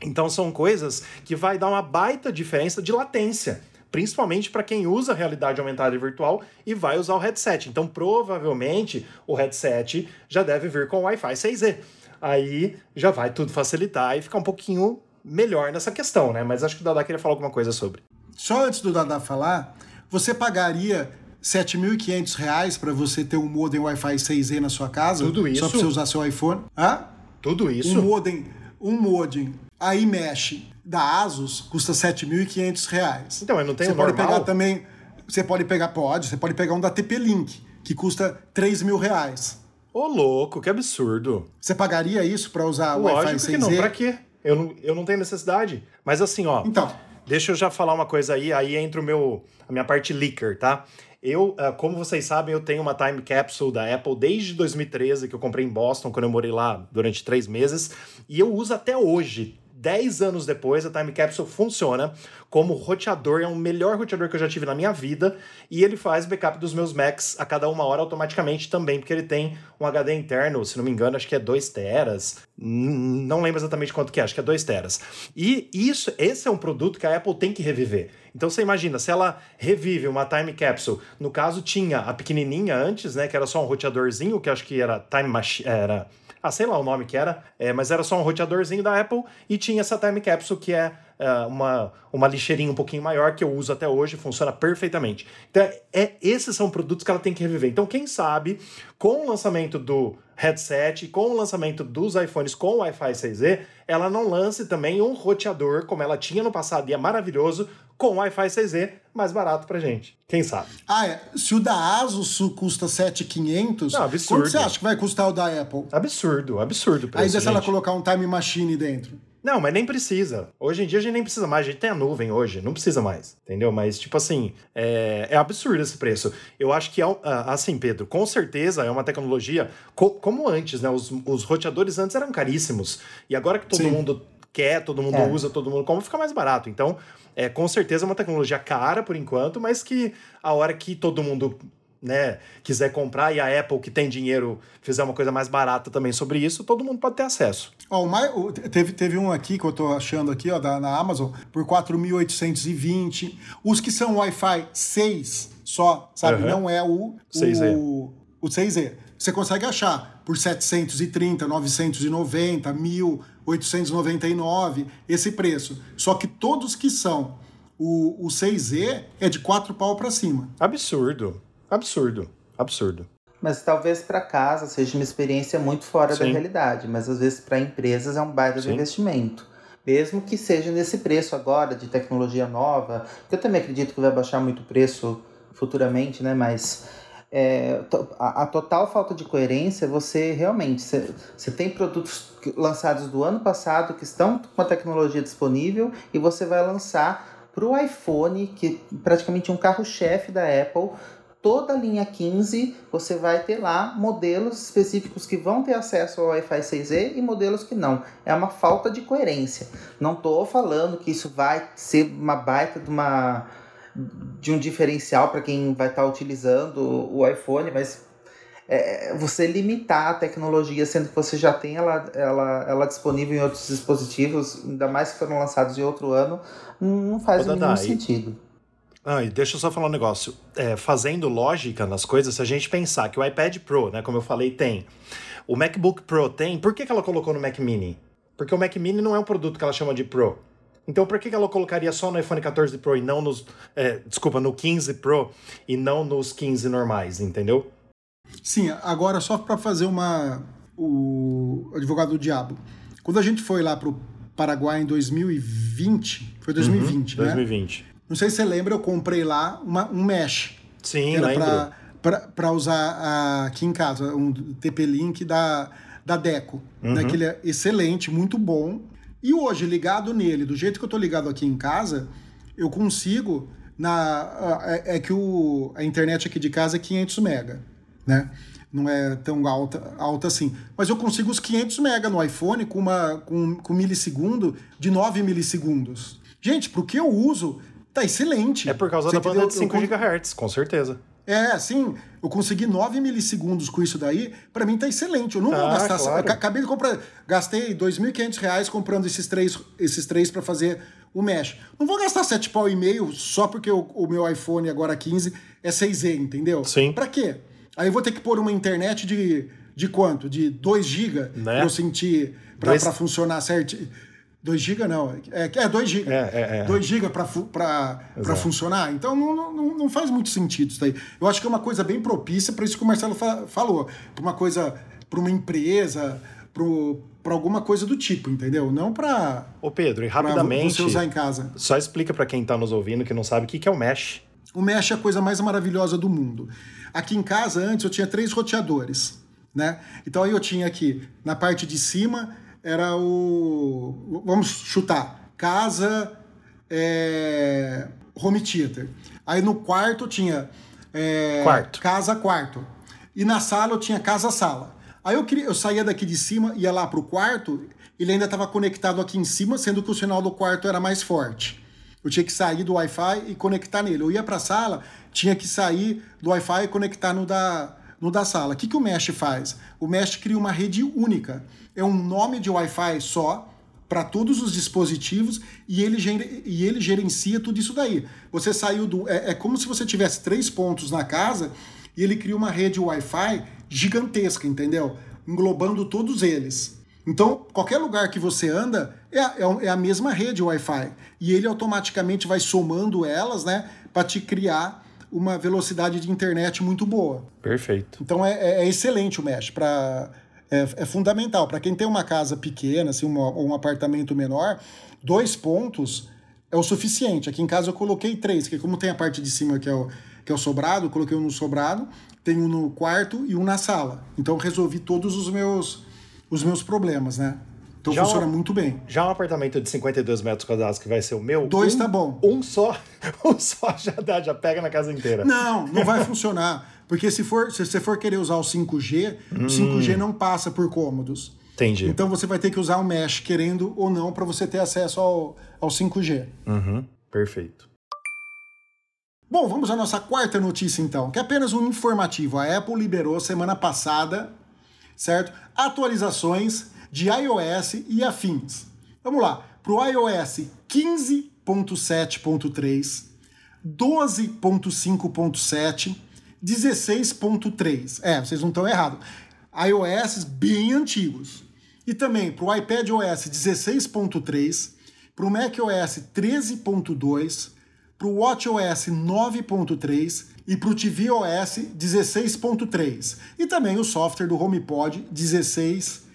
Então são coisas que vai dar uma baita diferença de latência principalmente para quem usa realidade aumentada e virtual e vai usar o headset. Então, provavelmente, o headset já deve vir com Wi-Fi 6E. Aí já vai tudo facilitar e ficar um pouquinho melhor nessa questão, né? Mas acho que o Dada queria falar alguma coisa sobre. Só antes do Dada falar, você pagaria R$ 7.500 para você ter um modem Wi-Fi 6E na sua casa? Tudo isso? Só para você usar seu iPhone? Hã? Tudo isso? Um modem, um modem aí mexe da Asus custa R$ 7.500. Então, eu não tenho Você pode pegar também, você pode pegar, pode, você pode pegar um da TP-Link, que custa 3 mil reais. Ô, louco, que absurdo. Você pagaria isso para usar o Wi-Fi 6E? que não, pra quê? Eu não, eu não tenho necessidade. Mas assim, ó... Então... Deixa eu já falar uma coisa aí, aí entra o meu, a minha parte leaker, tá? Eu, ah, como vocês sabem, eu tenho uma time capsule da Apple desde 2013, que eu comprei em Boston, quando eu morei lá durante três meses, e eu uso até hoje. 10 anos depois, a Time Capsule funciona como roteador, é o melhor roteador que eu já tive na minha vida, e ele faz backup dos meus Macs a cada uma hora automaticamente também, porque ele tem um HD interno, se não me engano, acho que é 2 teras, não lembro exatamente quanto que é, acho que é 2 teras. E isso, esse é um produto que a Apple tem que reviver. Então você imagina, se ela revive uma Time Capsule, no caso tinha a pequenininha antes, né, que era só um roteadorzinho, que acho que era Time Machine, era ah, sei lá o nome que era, é, mas era só um roteadorzinho da Apple e tinha essa Time Capsule que é, é uma, uma lixeirinha um pouquinho maior que eu uso até hoje, funciona perfeitamente. Então, é, esses são produtos que ela tem que reviver. Então, quem sabe, com o lançamento do headset, com o lançamento dos iPhones com o Wi-Fi 6E, ela não lance também um roteador, como ela tinha no passado e é maravilhoso, com Wi-Fi 6E mais barato pra gente. Quem sabe? Ah, é. Se o da Asus custa 7,500, não, absurdo. quanto você acha que vai custar o da Apple? Absurdo, absurdo. Aí se ela colocar um Time Machine dentro. Não, mas nem precisa. Hoje em dia a gente nem precisa mais. A gente tem a nuvem hoje, não precisa mais. Entendeu? Mas, tipo assim, é, é absurdo esse preço. Eu acho que, é ah, assim, Pedro, com certeza é uma tecnologia. Co como antes, né? Os, os roteadores antes eram caríssimos. E agora que todo Sim. mundo quer, todo mundo é. usa, todo mundo como, fica mais barato. Então, é com certeza uma tecnologia cara por enquanto, mas que a hora que todo mundo né, quiser comprar e a Apple que tem dinheiro fizer uma coisa mais barata também sobre isso, todo mundo pode ter acesso. Ó, o teve, teve um aqui que eu tô achando aqui, ó, da, na Amazon, por 4.820. Os que são Wi-Fi 6 só, sabe? Uhum. Não é o, 6E. o, o 6E. Você consegue achar por 730, 990, 1.000, 899, esse preço. Só que todos que são O, o 6E é de 4 pau para cima. Absurdo. Absurdo. Absurdo. Mas talvez para casa seja uma experiência muito fora Sim. da realidade, mas às vezes para empresas é um baita de investimento. Mesmo que seja nesse preço agora de tecnologia nova, que eu também acredito que vai baixar muito o preço futuramente, né? Mas é, a, a, total falta de coerência, você realmente você tem produtos lançados do ano passado que estão com a tecnologia disponível e você vai lançar para o iPhone, que é praticamente um carro-chefe da Apple, toda a linha 15, você vai ter lá modelos específicos que vão ter acesso ao Wi-Fi 6E e modelos que não. É uma falta de coerência. Não estou falando que isso vai ser uma baita de uma de um diferencial para quem vai estar tá utilizando o iPhone, mas é, você limitar a tecnologia, sendo que você já tem ela, ela, ela disponível em outros dispositivos, ainda mais que foram lançados em outro ano, não faz o mínimo sentido. Ah, e deixa eu só falar um negócio. É, fazendo lógica nas coisas, se a gente pensar que o iPad Pro, né, como eu falei, tem, o MacBook Pro tem, por que, que ela colocou no Mac Mini? Porque o Mac Mini não é um produto que ela chama de Pro. Então, por que ela colocaria só no iPhone 14 Pro e não nos. É, desculpa, no 15 Pro e não nos 15 normais, entendeu? Sim, agora só para fazer uma. O advogado do diabo. Quando a gente foi lá pro Paraguai em 2020, foi 2020, uhum, né? 2020. Não sei se você lembra, eu comprei lá uma, um mesh. Sim, era lembro. Para usar aqui em casa, um TP-Link da, da Deco. Uhum. Né, é excelente, muito bom. E hoje, ligado nele, do jeito que eu estou ligado aqui em casa, eu consigo. Na, é, é, que o, a internet aqui de casa é 500 mega, né? Não é tão alta, alta assim. Mas eu consigo os 500 mega no iPhone com, uma, com, com milissegundo de 9 milissegundos. Gente, pro que eu uso, tá excelente. É por causa Você da banda de 5 eu, GHz, com certeza. É, sim, eu consegui 9 milissegundos com isso daí, para mim tá excelente. Eu não ah, vou gastar. Claro. Acabei de comprar. Gastei R$ 2.500 comprando esses três, esses três para fazer o mesh. Não vou gastar 7 pau e meio só porque o, o, meu iPhone agora 15 é 6E, entendeu? Sim. Pra quê? Aí eu vou ter que pôr uma internet de, de quanto? De 2 GB né? pra eu sentir. Pra, Dois... pra funcionar certinho. 2 GB não, é, é 2 GB. É, é, é. 2 GB para funcionar. Então não, não, não faz muito sentido isso daí. Eu acho que é uma coisa bem propícia para isso que o Marcelo fa falou. Para uma coisa, para uma empresa, para alguma coisa do tipo, entendeu? Não para. Ô Pedro, e rapidamente. Você usar em casa. Só explica para quem está nos ouvindo que não sabe o que, que é o Mesh. O Mesh é a coisa mais maravilhosa do mundo. Aqui em casa, antes, eu tinha três roteadores. Né? Então aí eu tinha aqui, na parte de cima, era o. Vamos chutar. Casa. É, home theater. Aí no quarto tinha. É, quarto. Casa, quarto. E na sala eu tinha casa, sala. Aí eu, queria, eu saía daqui de cima, ia lá pro quarto, ele ainda estava conectado aqui em cima, sendo que o sinal do quarto era mais forte. Eu tinha que sair do Wi-Fi e conectar nele. Eu ia para a sala, tinha que sair do Wi-Fi e conectar no da, no da sala. O que, que o Mesh faz? O Mesh cria uma rede única. É um nome de Wi-Fi só para todos os dispositivos e ele, e ele gerencia tudo isso daí. Você saiu do. É, é como se você tivesse três pontos na casa e ele cria uma rede Wi-Fi gigantesca, entendeu? Englobando todos eles. Então, qualquer lugar que você anda é é, é a mesma rede Wi-Fi. E ele automaticamente vai somando elas, né, para te criar uma velocidade de internet muito boa. Perfeito. Então é, é, é excelente o Mesh para é, é, fundamental para quem tem uma casa pequena, assim, uma, um apartamento menor, dois pontos é o suficiente. Aqui em casa eu coloquei três, que como tem a parte de cima que é o que é o sobrado, coloquei um no sobrado, tem um no quarto e um na sala. Então resolvi todos os meus os meus problemas, né? Então já funciona um, muito bem. Já um apartamento de 52 metros quadrados que vai ser o meu. Dois um, tá bom. Um só, [LAUGHS] um só já dá, já pega na casa inteira. Não, não vai funcionar. Porque se, for, se você for querer usar o 5G, hum. o 5G não passa por cômodos. Entendi. Então você vai ter que usar o mesh, querendo ou não, para você ter acesso ao, ao 5G. Uhum. Perfeito. Bom, vamos à nossa quarta notícia então, que é apenas um informativo. A Apple liberou semana passada, certo? Atualizações de iOS e afins. Vamos lá, para o iOS 15.7.3, 12.5.7, 16.3. É, vocês não estão errados. iOS bem antigos. E também para o iPad OS 16.3, para o Mac OS 13.2, para o WatchOS 9.3 e para o tvOS 16.3 e também o software do HomePod 16.3.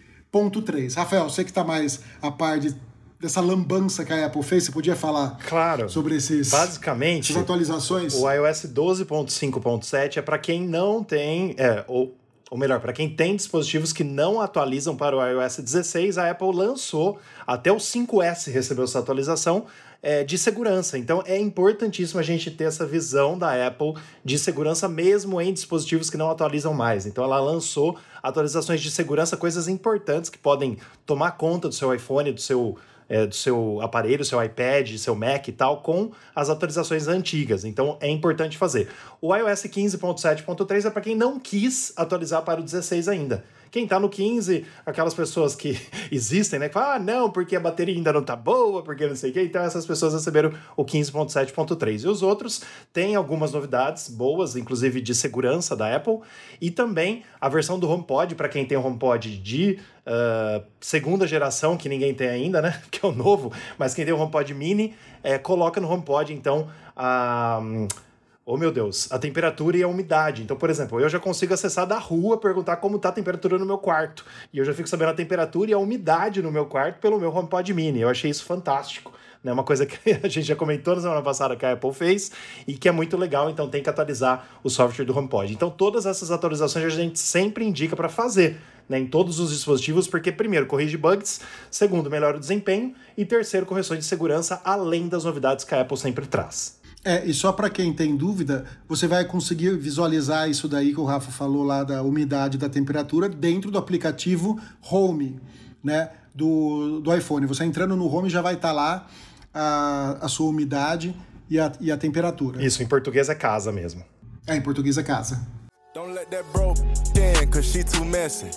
Rafael, você que está mais a par de, dessa lambança que a Apple fez, você podia falar claro. sobre esses, basicamente essas atualizações? O iOS 12.5.7 é para quem não tem, é, ou ou melhor, para quem tem dispositivos que não atualizam para o iOS 16, a Apple lançou, até o 5S recebeu essa atualização, é, de segurança. Então é importantíssimo a gente ter essa visão da Apple de segurança mesmo em dispositivos que não atualizam mais. Então ela lançou atualizações de segurança, coisas importantes que podem tomar conta do seu iPhone, do seu é, do seu aparelho, seu iPad, seu Mac e tal, com as atualizações antigas. Então é importante fazer. O iOS 15.7.3 é para quem não quis atualizar para o 16 ainda. Quem tá no 15, aquelas pessoas que [LAUGHS] existem, né? Que falam, ah, não, porque a bateria ainda não tá boa, porque não sei o quê. Então essas pessoas receberam o 15.7.3. E os outros têm algumas novidades boas, inclusive de segurança da Apple. E também a versão do HomePod, para quem tem o HomePod de uh, segunda geração, que ninguém tem ainda, né? [LAUGHS] Que é o novo. Mas quem tem o HomePod Mini, é, coloca no HomePod, então, a... Uh, oh meu Deus, a temperatura e a umidade. Então, por exemplo, eu já consigo acessar da rua, perguntar como está a temperatura no meu quarto. E eu já fico sabendo a temperatura e a umidade no meu quarto pelo meu HomePod Mini. Eu achei isso fantástico. Né? Uma coisa que [LAUGHS] a gente já comentou na semana passada que a Apple fez e que é muito legal, então tem que atualizar o software do HomePod. Então, todas essas atualizações a gente sempre indica para fazer. Né, em todos os dispositivos, porque, primeiro, corrige bugs, segundo, melhora o desempenho e, terceiro, correções de segurança, além das novidades que a Apple sempre traz. É, e só para quem tem dúvida, você vai conseguir visualizar isso daí que o Rafa falou lá da umidade da temperatura dentro do aplicativo Home, né, do, do iPhone. Você entrando no Home já vai estar tá lá a, a sua umidade e a, e a temperatura. Isso, em português é casa mesmo. É, em português é casa. Don't let that bro in, cause she too messy.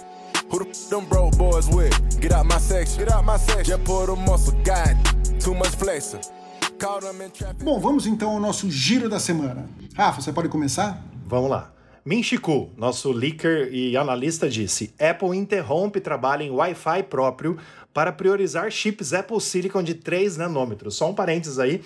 Who the f them broke boys with? Get out my section. Get out my section. Just pull the muscle, God. Too much flexing. Bom, vamos então ao nosso giro da semana. Rafa, você pode começar? Vamos lá. Minchiku, nosso leaker e analista, disse: Apple interrompe trabalho em Wi-Fi próprio para priorizar chips Apple Silicon de 3 nanômetros. Só um parênteses aí.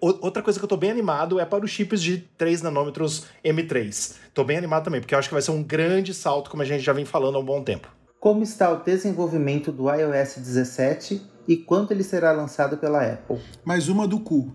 Outra coisa que eu tô bem animado é para os chips de 3 nanômetros M3. Tô bem animado também, porque eu acho que vai ser um grande salto, como a gente já vem falando há um bom tempo. Como está o desenvolvimento do iOS 17 e quando ele será lançado pela Apple. Mais uma do cu.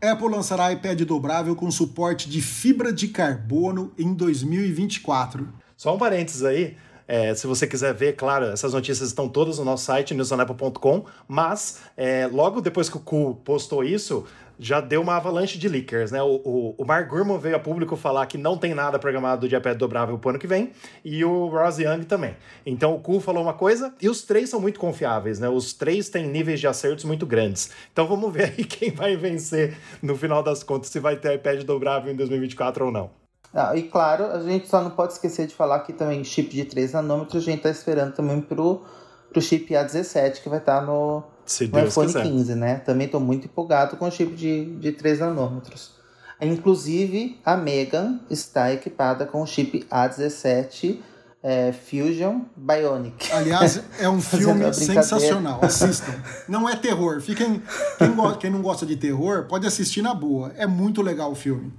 Apple lançará iPad dobrável com suporte de fibra de carbono em 2024. Só um parênteses aí. É, se você quiser ver, claro, essas notícias estão todas no nosso site, newsonapple.com, mas é, logo depois que o Cu postou isso, já deu uma avalanche de leakers, né? O, o, o Mark Gurman veio a público falar que não tem nada programado de iPad dobrável pro ano que vem, e o Ross Young também. Então o Ku falou uma coisa, e os três são muito confiáveis, né? Os três têm níveis de acertos muito grandes. Então vamos ver aí [LAUGHS] quem vai vencer no final das contas, se vai ter iPad dobrável em 2024 ou não. Ah, e claro, a gente só não pode esquecer de falar que também chip de 3 nanômetros, a gente tá esperando também pro, pro chip A17, que vai estar tá no se no iPhone quiser. 15, né? Também estou muito empolgado com o chip de, de 3 nanômetros. Inclusive, a Megan está equipada com o chip A17 é, Fusion Bionic. Aliás, [LAUGHS] é um filme sensacional. [LAUGHS] Assistam. Não é terror. Fiquem, quem, quem não gosta de terror pode assistir na boa. É muito legal o filme.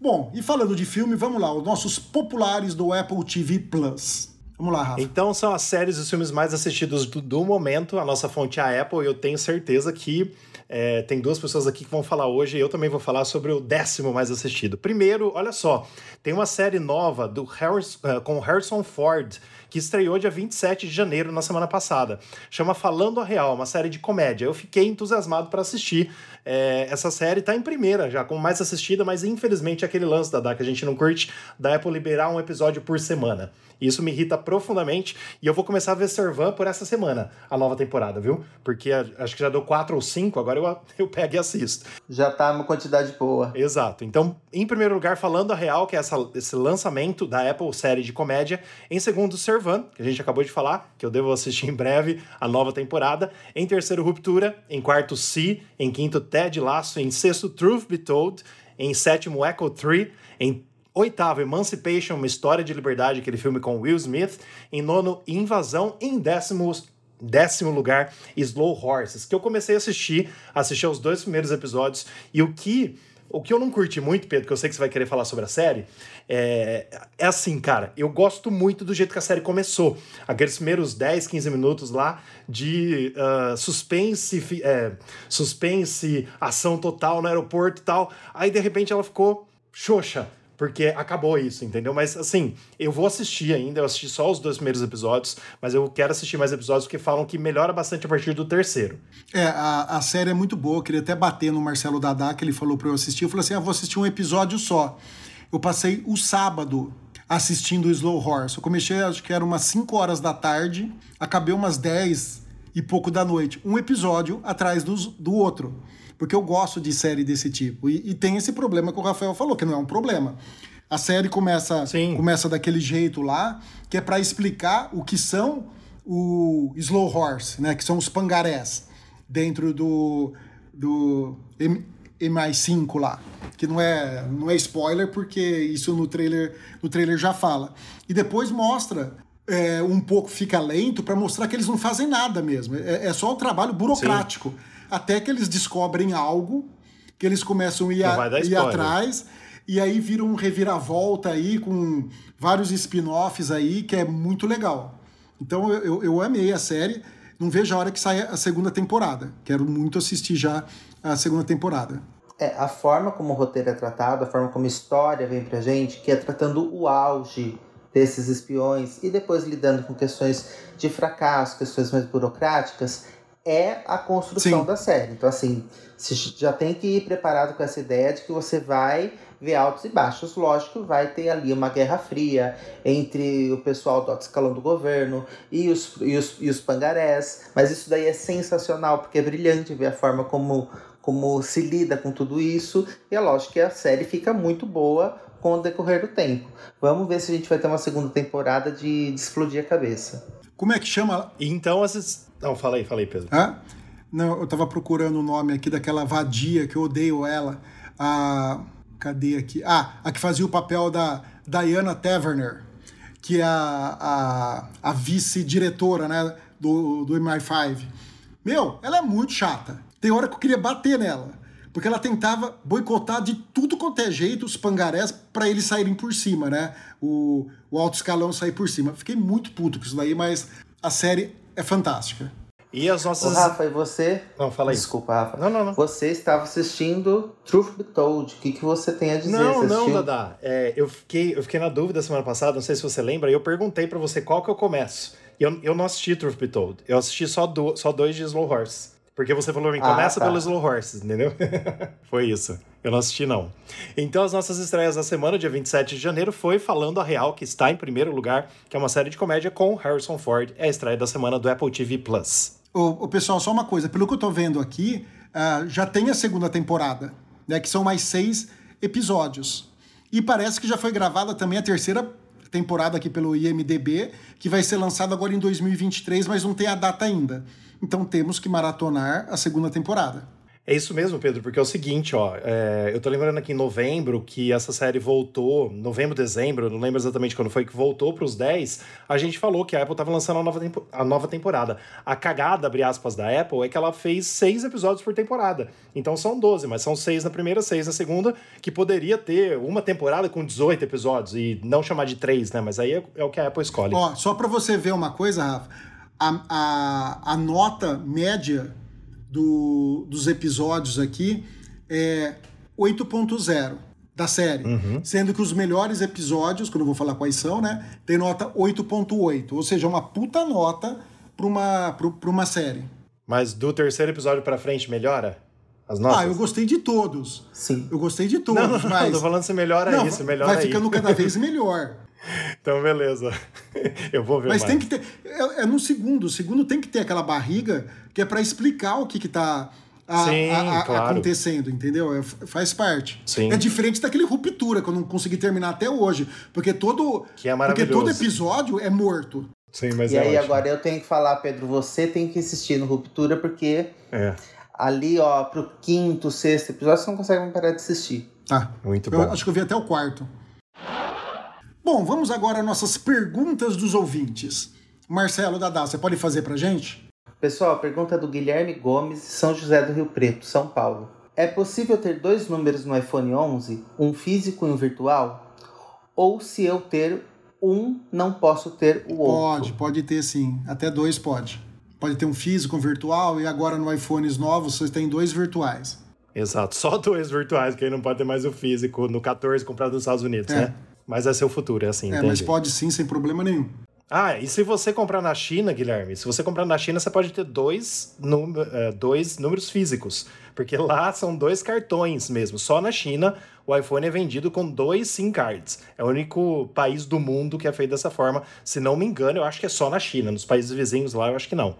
Bom, e falando de filme, vamos lá, os nossos populares do Apple TV Plus. Vamos lá, Rafa. Então são as séries e os filmes mais assistidos do, do momento. A nossa fonte é a Apple e eu tenho certeza que é, tem duas pessoas aqui que vão falar hoje e eu também vou falar sobre o décimo mais assistido. Primeiro, olha só, tem uma série nova do Harris, uh, com Harrison Ford que estreou dia 27 de janeiro na semana passada. Chama Falando a Real, uma série de comédia. Eu fiquei entusiasmado para assistir. É, essa série tá em primeira já, como mais assistida, mas infelizmente é aquele lance da, da que a gente não curte, da Apple liberar um episódio por semana. Isso me irrita profundamente e eu vou começar a ver Servan por essa semana, a nova temporada, viu? Porque acho que já deu quatro ou cinco, agora eu, [LAUGHS] eu pego e assisto. Já tá uma quantidade boa. Exato. Então, em primeiro lugar, falando a real, que é essa, esse lançamento da Apple série de comédia. Em segundo, Servan, que a gente acabou de falar, que eu devo assistir em breve a nova temporada. Em terceiro, Ruptura. Em quarto, Si. Em quinto, Ted Laço. Em sexto, Truth Be Told. Em sétimo, Echo 3. Em Oitavo, Emancipation, uma história de liberdade, aquele filme com Will Smith. Em nono, Invasão. Em décimo, décimo lugar, Slow Horses, que eu comecei a assistir, assisti aos dois primeiros episódios, e o que o que eu não curti muito, Pedro, que eu sei que você vai querer falar sobre a série, é, é assim, cara, eu gosto muito do jeito que a série começou. Aqueles primeiros 10, 15 minutos lá de uh, suspense, é, suspense, ação total no aeroporto e tal. Aí, de repente, ela ficou xoxa porque acabou isso, entendeu? Mas assim, eu vou assistir ainda, eu assisti só os dois primeiros episódios, mas eu quero assistir mais episódios porque falam que melhora bastante a partir do terceiro. É, a, a série é muito boa, eu queria até bater no Marcelo Dadá, que ele falou pra eu assistir, eu falei assim, ah, vou assistir um episódio só. Eu passei o sábado assistindo o Slow Horse. Eu comecei, acho que era umas 5 horas da tarde, acabei umas 10 e pouco da noite. Um episódio atrás do, do outro porque eu gosto de série desse tipo. E, e, tem esse problema que o Rafael falou, que não é um problema. A série começa, começa daquele jeito lá, que é para explicar o que são o Slow Horse, né? Que são os pangarés dentro do, do MI5 lá. Que não é, não é spoiler, porque isso no trailer, no trailer já fala. E depois mostra é, um pouco fica lento para mostrar que eles não fazem nada mesmo. É, é só um trabalho burocrático. Sim até que eles descobrem algo, que eles começam a ir, a, ir atrás, e aí vira um reviravolta aí com vários spin-offs aí, que é muito legal. Então eu, eu, eu amei a série, não vejo a hora que saia a segunda temporada. Quero muito assistir já a segunda temporada. É, a forma como o roteiro é tratado, a forma como a história vem pra gente, que é tratando o auge desses espiões e depois lidando com questões de fracasso, questões mais burocráticas, é a construção Sim. da série. Então, assim, você já tem que ir preparado com essa ideia de que você vai ver altos e baixos. Lógico, vai ter ali uma guerra fria entre o pessoal do escalão do governo e os, e, os, e os pangarés. Mas isso daí é sensacional, porque é brilhante ver a forma como, como se lida com tudo isso. E é lógico que a série fica muito boa com o decorrer do tempo. Vamos ver se a gente vai ter uma segunda temporada de, de explodir a cabeça. Como é que chama? Então, essas não, fala aí, fala aí, Pedro. Hã? Não, eu tava procurando o nome aqui daquela vadia que eu odeio ela. A. Cadê aqui? Ah, a que fazia o papel da Diana Taverner, que é a, a, a vice-diretora né, do, do MI5. Meu, ela é muito chata. Tem hora que eu queria bater nela. Porque ela tentava boicotar de tudo quanto é jeito os pangarés para eles saírem por cima, né? O, o alto escalão sair por cima. Fiquei muito puto com isso daí, mas a série é fantástica. E as nossas. Ô, Rafa, e você. Não, fala aí. Desculpa, Rafa. Não, não, não. Você estava assistindo Truth Be Told. O que, que você tem a dizer? Não, não, Dada. É, eu, fiquei, eu fiquei na dúvida semana passada, não sei se você lembra, e eu perguntei para você qual que eu começo. Eu, eu não assisti Truth Be Told. Eu assisti só, do, só dois de Slow Horse. Porque você falou, mim, começa ah, tá. pelo Slow Horses, entendeu? [LAUGHS] foi isso. Eu não assisti, não. Então, as nossas estreias da semana, dia 27 de janeiro, foi Falando a Real, que está em primeiro lugar, que é uma série de comédia com Harrison Ford. É a estreia da semana do Apple TV Plus. Ô pessoal, só uma coisa. Pelo que eu tô vendo aqui, uh, já tem a segunda temporada, né? Que são mais seis episódios. E parece que já foi gravada também a terceira temporada aqui pelo IMDB, que vai ser lançada agora em 2023, mas não tem a data ainda. Então temos que maratonar a segunda temporada. É isso mesmo, Pedro, porque é o seguinte, ó, é, eu tô lembrando aqui em novembro que essa série voltou, novembro, dezembro, não lembro exatamente quando foi que voltou para os 10, a gente falou que a Apple tava lançando a nova, a nova temporada. A cagada, abre aspas, da Apple é que ela fez seis episódios por temporada. Então são 12, mas são seis na primeira, seis na segunda, que poderia ter uma temporada com 18 episódios e não chamar de três, né? Mas aí é, é o que a Apple escolhe. Ó, só para você ver uma coisa, Rafa, a, a, a nota média do, dos episódios aqui é 8.0 da série. Uhum. Sendo que os melhores episódios, que eu não vou falar quais são, né? Tem nota 8.8. Ou seja, uma puta nota para uma, pra uma série. Mas do terceiro episódio para frente melhora? As notas? Ah, eu gostei de todos. Sim. Eu gostei de todos, não, não, mas... Não, tô falando se melhora não, isso, melhora Vai ficando cada vez [LAUGHS] melhor. Então, beleza. [LAUGHS] Eu vou ver Mas mais. tem que ter. É, é, no segundo. O segundo tem que ter aquela barriga que é para explicar o que, que tá. A, Sim, a, a, claro. acontecendo, entendeu? É, faz parte. Sim. É diferente daquele ruptura que eu não consegui terminar até hoje, porque todo que é porque todo episódio é morto. Sim, mas e é aí ótimo. agora eu tenho que falar, Pedro, você tem que assistir no Ruptura porque é. ali, ó, pro quinto, sexto episódio você não consegue parar de assistir. Tá. Muito eu bom. Acho que eu vi até o quarto. Bom, vamos agora às nossas perguntas dos ouvintes. Marcelo Dadá, você pode fazer pra gente? Pessoal, a pergunta é do Guilherme Gomes, São José do Rio Preto, São Paulo. É possível ter dois números no iPhone 11, um físico e um virtual? Ou se eu ter um, não posso ter o outro? Pode, pode ter sim. Até dois pode. Pode ter um físico, um virtual, e agora no iPhones novos você tem dois virtuais. Exato, só dois virtuais, que aí não pode ter mais o físico no 14 comprado nos Estados Unidos, É. né? Mas é seu futuro, é assim, É, entendi. mas pode sim, sem problema nenhum. Ah, e se você comprar na China, Guilherme, se você comprar na China, você pode ter dois, num- eh, dois números físicos. Porque lá são dois cartões mesmo. Só na China o iPhone é vendido com dois SIM cards. É o único país do mundo que é feito dessa forma. Se não me engano, eu acho que é só na China. Nos países vizinhos lá, eu acho que não.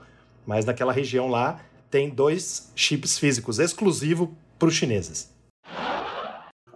Mas naquela região lá tem dois chips físicos exclusivo para os chineses.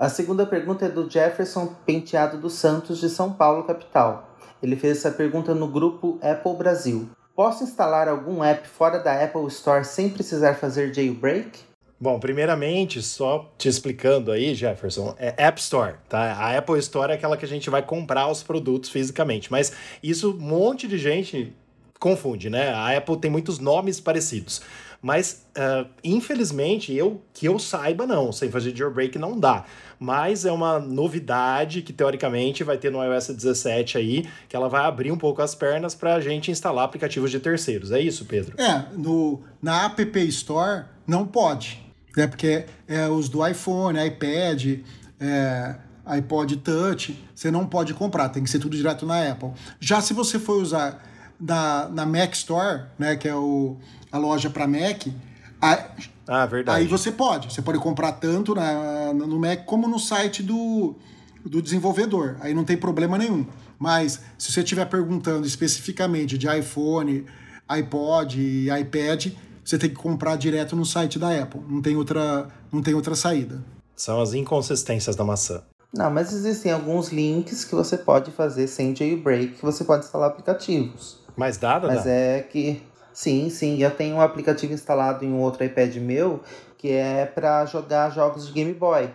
A segunda pergunta é do Jefferson Penteado dos Santos, de São Paulo, capital. Ele fez essa pergunta no grupo Apple Brasil. Posso instalar algum app fora da Apple Store sem precisar fazer jailbreak? Bom, primeiramente, só te explicando aí, Jefferson, é App Store, tá? A Apple Store é aquela que a gente vai comprar os produtos fisicamente, mas isso um monte de gente confunde, né? A Apple tem muitos nomes parecidos, mas ah, infelizmente eu que eu saiba não, sem fazer jailbreak não dá. Mas é uma novidade que teoricamente vai ter no iOS 17 aí, que ela vai abrir um pouco as pernas para a gente instalar aplicativos de terceiros. É isso, Pedro? É, no, na App Store não pode, né? Porque é os do iPhone, iPad, é, iPod Touch, você não pode comprar, tem que ser tudo direto na Apple. Já se você for usar na, na Mac Store, né, que é o, a loja para Mac, a- Ah, verdade. aí você pode. Você pode comprar tanto na, no Mac como no site do, do desenvolvedor. Aí não tem problema nenhum. Mas se você estiver perguntando especificamente de iPhone, iPod e iPad, você tem que comprar direto no site da Apple. Não tem outra, não tem outra saída. São as inconsistências da maçã. Não, mas existem alguns links que você pode fazer sem jailbreak, que você pode instalar aplicativos. Mas dada, Mas dá? é que. Sim, sim, eu tenho um aplicativo instalado em um outro iPad meu que é para jogar jogos de Game Boy.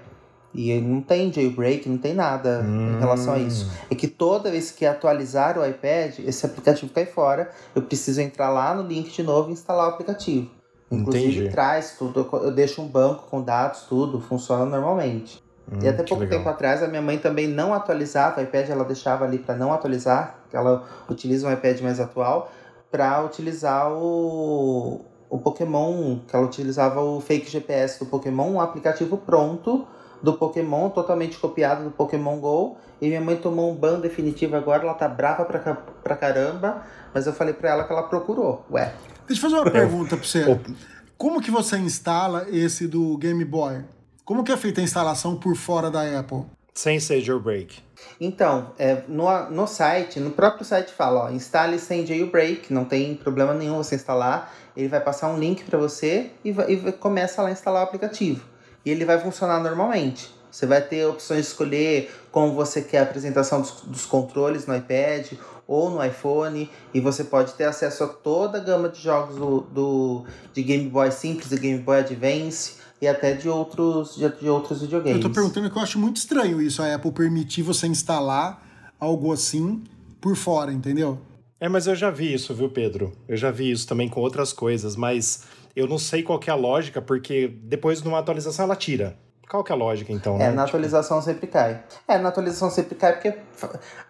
E ele não tem jailbreak, não tem nada em relação a isso. É que toda vez que atualizar o iPad, esse aplicativo cai fora. Eu preciso entrar lá no link de novo e instalar o aplicativo. Inclusive Entendi. traz tudo, eu- deixo um banco com dados, tudo, funciona normalmente. e até Hum, pouco legal. tempo atrás a minha mãe também não atualizava o iPad, ela deixava ali para não atualizar, ela utiliza um iPad mais atual, para utilizar o, o Pokémon, que ela utilizava o fake GPS do Pokémon, um aplicativo pronto do Pokémon, totalmente copiado do Pokémon GO. E minha mãe tomou um ban definitivo agora, ela tá brava pra, pra caramba, mas eu falei pra ela que ela procurou. Ué, Deixa eu fazer uma pergunta para você. Como que você instala esse do Game Boy? Como que é feita a instalação por fora da Apple? Sem ser jailbreak. Então, é, no, no site, no próprio site fala, ó, instale sem jailbreak, não tem problema nenhum você instalar. Ele vai passar um link para você e, vai, e começa lá a instalar o aplicativo. E ele vai funcionar normalmente. Você vai ter opções de escolher como você quer a apresentação dos, dos controles no iPad ou no iPhone. E você pode ter acesso a toda a gama de jogos do, do, de Game Boy Simples e Game Boy Advance e até de outros, de, de outros videogames. Eu tô perguntando que eu acho muito estranho isso, a Apple permitir você instalar algo assim por fora, entendeu? É, mas eu já vi isso, viu, Pedro? Eu já vi isso também com outras coisas, mas eu não sei qual que é a lógica, porque depois de uma atualização ela tira. Qual que é a lógica, então? É, né? na Tipo, atualização sempre cai. É, na atualização sempre cai porque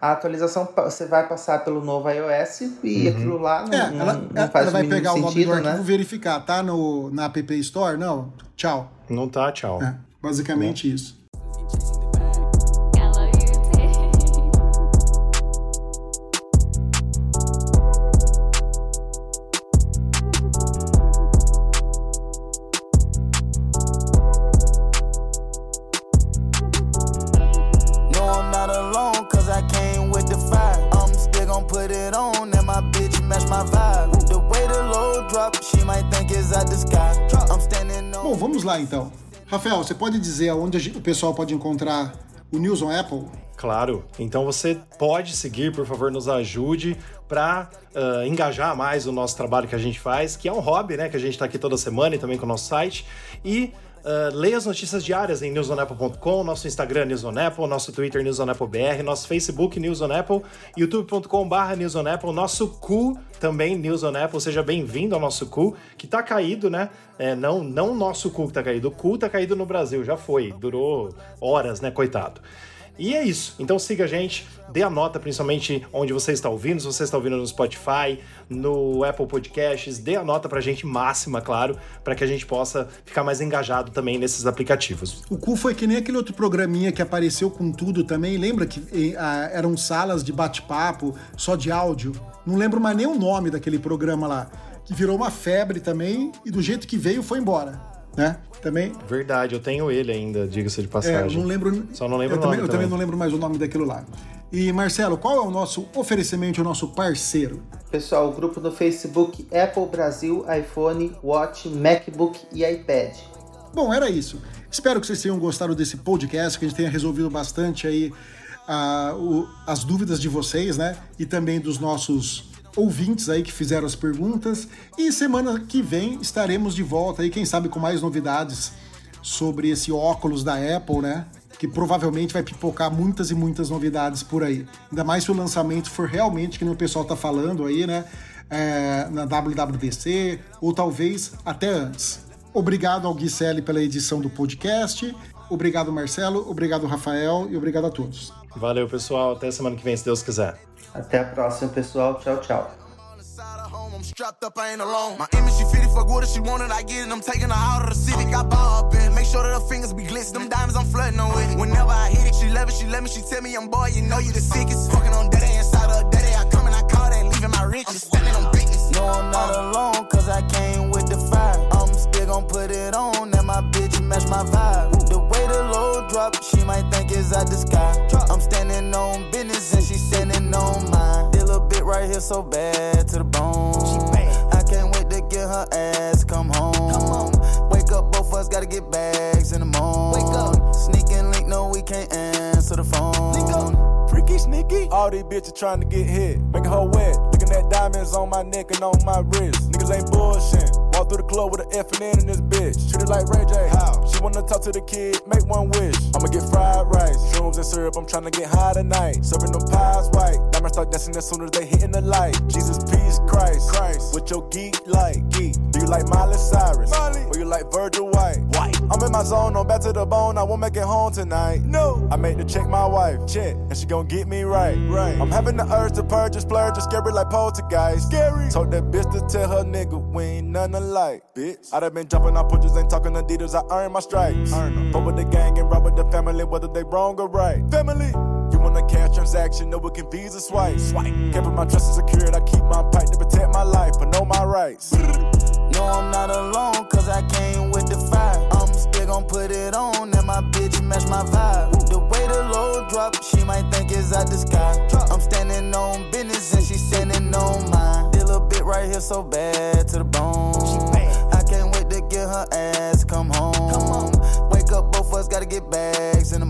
a atualização você vai passar pelo novo iOS e aquilo lá não, É, não, ela, não faz ela vai pegar o nome sentido, do arquivo né? verificar, tá no, na App Store? Não, tchau. Não tá, tchau. É, basicamente isso. Então. Rafael, você pode dizer gente- o pessoal pode encontrar o News on Apple? Claro. Então você pode seguir, por favor, nos ajude para engajar mais o nosso trabalho que a gente faz, que é um hobby, né? Que a gente está aqui toda semana e também com o nosso site. E Uh, leia as notícias diárias em newsonapple.com, nosso Instagram newsonapple, nosso Twitter newsonapplebr, nosso Facebook newsonapple, youtube.com.br newsonapple, nosso cu também newsonapple. Seja bem-vindo ao nosso cu, que tá caído, né? É, não, não nosso cu que tá caído, o cu tá caído no Brasil, já foi, durou horas, né? Coitado. E é isso. Então siga a gente, dê a nota principalmente onde você está ouvindo, se você está ouvindo no Spotify, no Apple Podcasts, dê a nota pra gente máxima, claro, para que a gente possa ficar mais engajado também nesses aplicativos. O cu foi que nem aquele outro programinha que apareceu com tudo também, lembra que eram salas de bate-papo só de áudio? Não lembro mais nem o nome daquele programa lá, que virou uma febre também e do jeito que veio foi embora né? Também. Verdade, eu tenho ele ainda, diga-se de passagem. É, não lembro. Só não lembro eu o nome. Também, eu também não lembro mais o nome daquilo lá. E Marcelo, qual é o nosso oferecimento, o nosso parceiro? Pessoal, o grupo no Facebook Apple Brasil, iPhone, Watch, MacBook e iPad. Bom, era isso. Espero que vocês tenham gostado desse podcast, que a gente tenha resolvido bastante aí uh, o, as dúvidas de vocês, né? E também dos nossos ouvintes aí que fizeram as perguntas. E semana que vem estaremos de volta aí, quem sabe com mais novidades sobre esse óculos da Apple, né? Que provavelmente vai pipocar muitas e muitas novidades por aí. Ainda mais se o lançamento for realmente que o pessoal tá falando aí, né? É, na WWDC, ou talvez até antes. Obrigado ao pela edição do podcast. Obrigado, Marcelo. Obrigado, Rafael. E obrigado a todos. Valeu, pessoal. Até semana que vem, se Deus quiser. Até a próxima, pessoal. Tchau, tchau. I'm strapped up, I ain't alone. My image, she fitted for good if she wanted, I get it. I'm taking her out of the city. I bow up in, make sure that her fingers be glistening. Them diamonds, I'm flirting with. Whenever I hit it, she love it, she let me, she tell me I'm boy, you know you the sickest. Fucking on daddy inside of daddy, I come and I call that, leaving my riches. I'm standing on business. No, I'm not uh. alone, cause I came with the fire. I'm still gon' put it on, and my bitch match my vibe. The way the low drop, she might think it's out the sky. I'm standing on right here so bad to the bone. I can't wait to get her ass come home. Wake up, both of us gotta get bags in the morning. Wake up, sneaking link, no we can't answer the phone. Freaky sneaky. All these bitches trying to get hit, making her wet. Looking at diamonds on my neck and on my wrist. Niggas ain't bullshit. Walk through the club with an F and N in this bitch. Treat it like Ray J. How? She wanna talk to the kid, make one wish. I'ma get fried rice, shrooms and syrup. I'm trying to get high tonight. Serving them pies white. Diamonds start dancing as soon as they hitting the light. Jesus, peace, Christ. Christ. What your geek like? Geek. Do you like Miley Cyrus? Miley. Like Virgil White? White. I'm in my zone, I'm back to the bone. I won't make it home tonight. No. I made to check my wife. Check. And she gon' get me right. Right. I'm having the urge to purge and splurge and scary like poltergeist. Scary. Told that bitch to tell her nigga we ain't none alike. Bitch. I done been jumping on pushers, ain't talking Adidas. I earn my stripes. Earn them. Fuck with the gang and rob with the family, whether they wrong or right. Family. Transaction, no it can visa swipe. Swipe. Can't my trust secured. I keep my pipe to protect my life, but know my rights. No, I'm not alone, cause I came with the fire. I'm still gon' put it on, and my bitch match my vibe. The way the low drop, she might think it's out the sky. I'm standing on business, and she standing on mine. This little bit right here so bad to the bone. I can't wait to get her ass come home. Wake up, both of us gotta get bags in the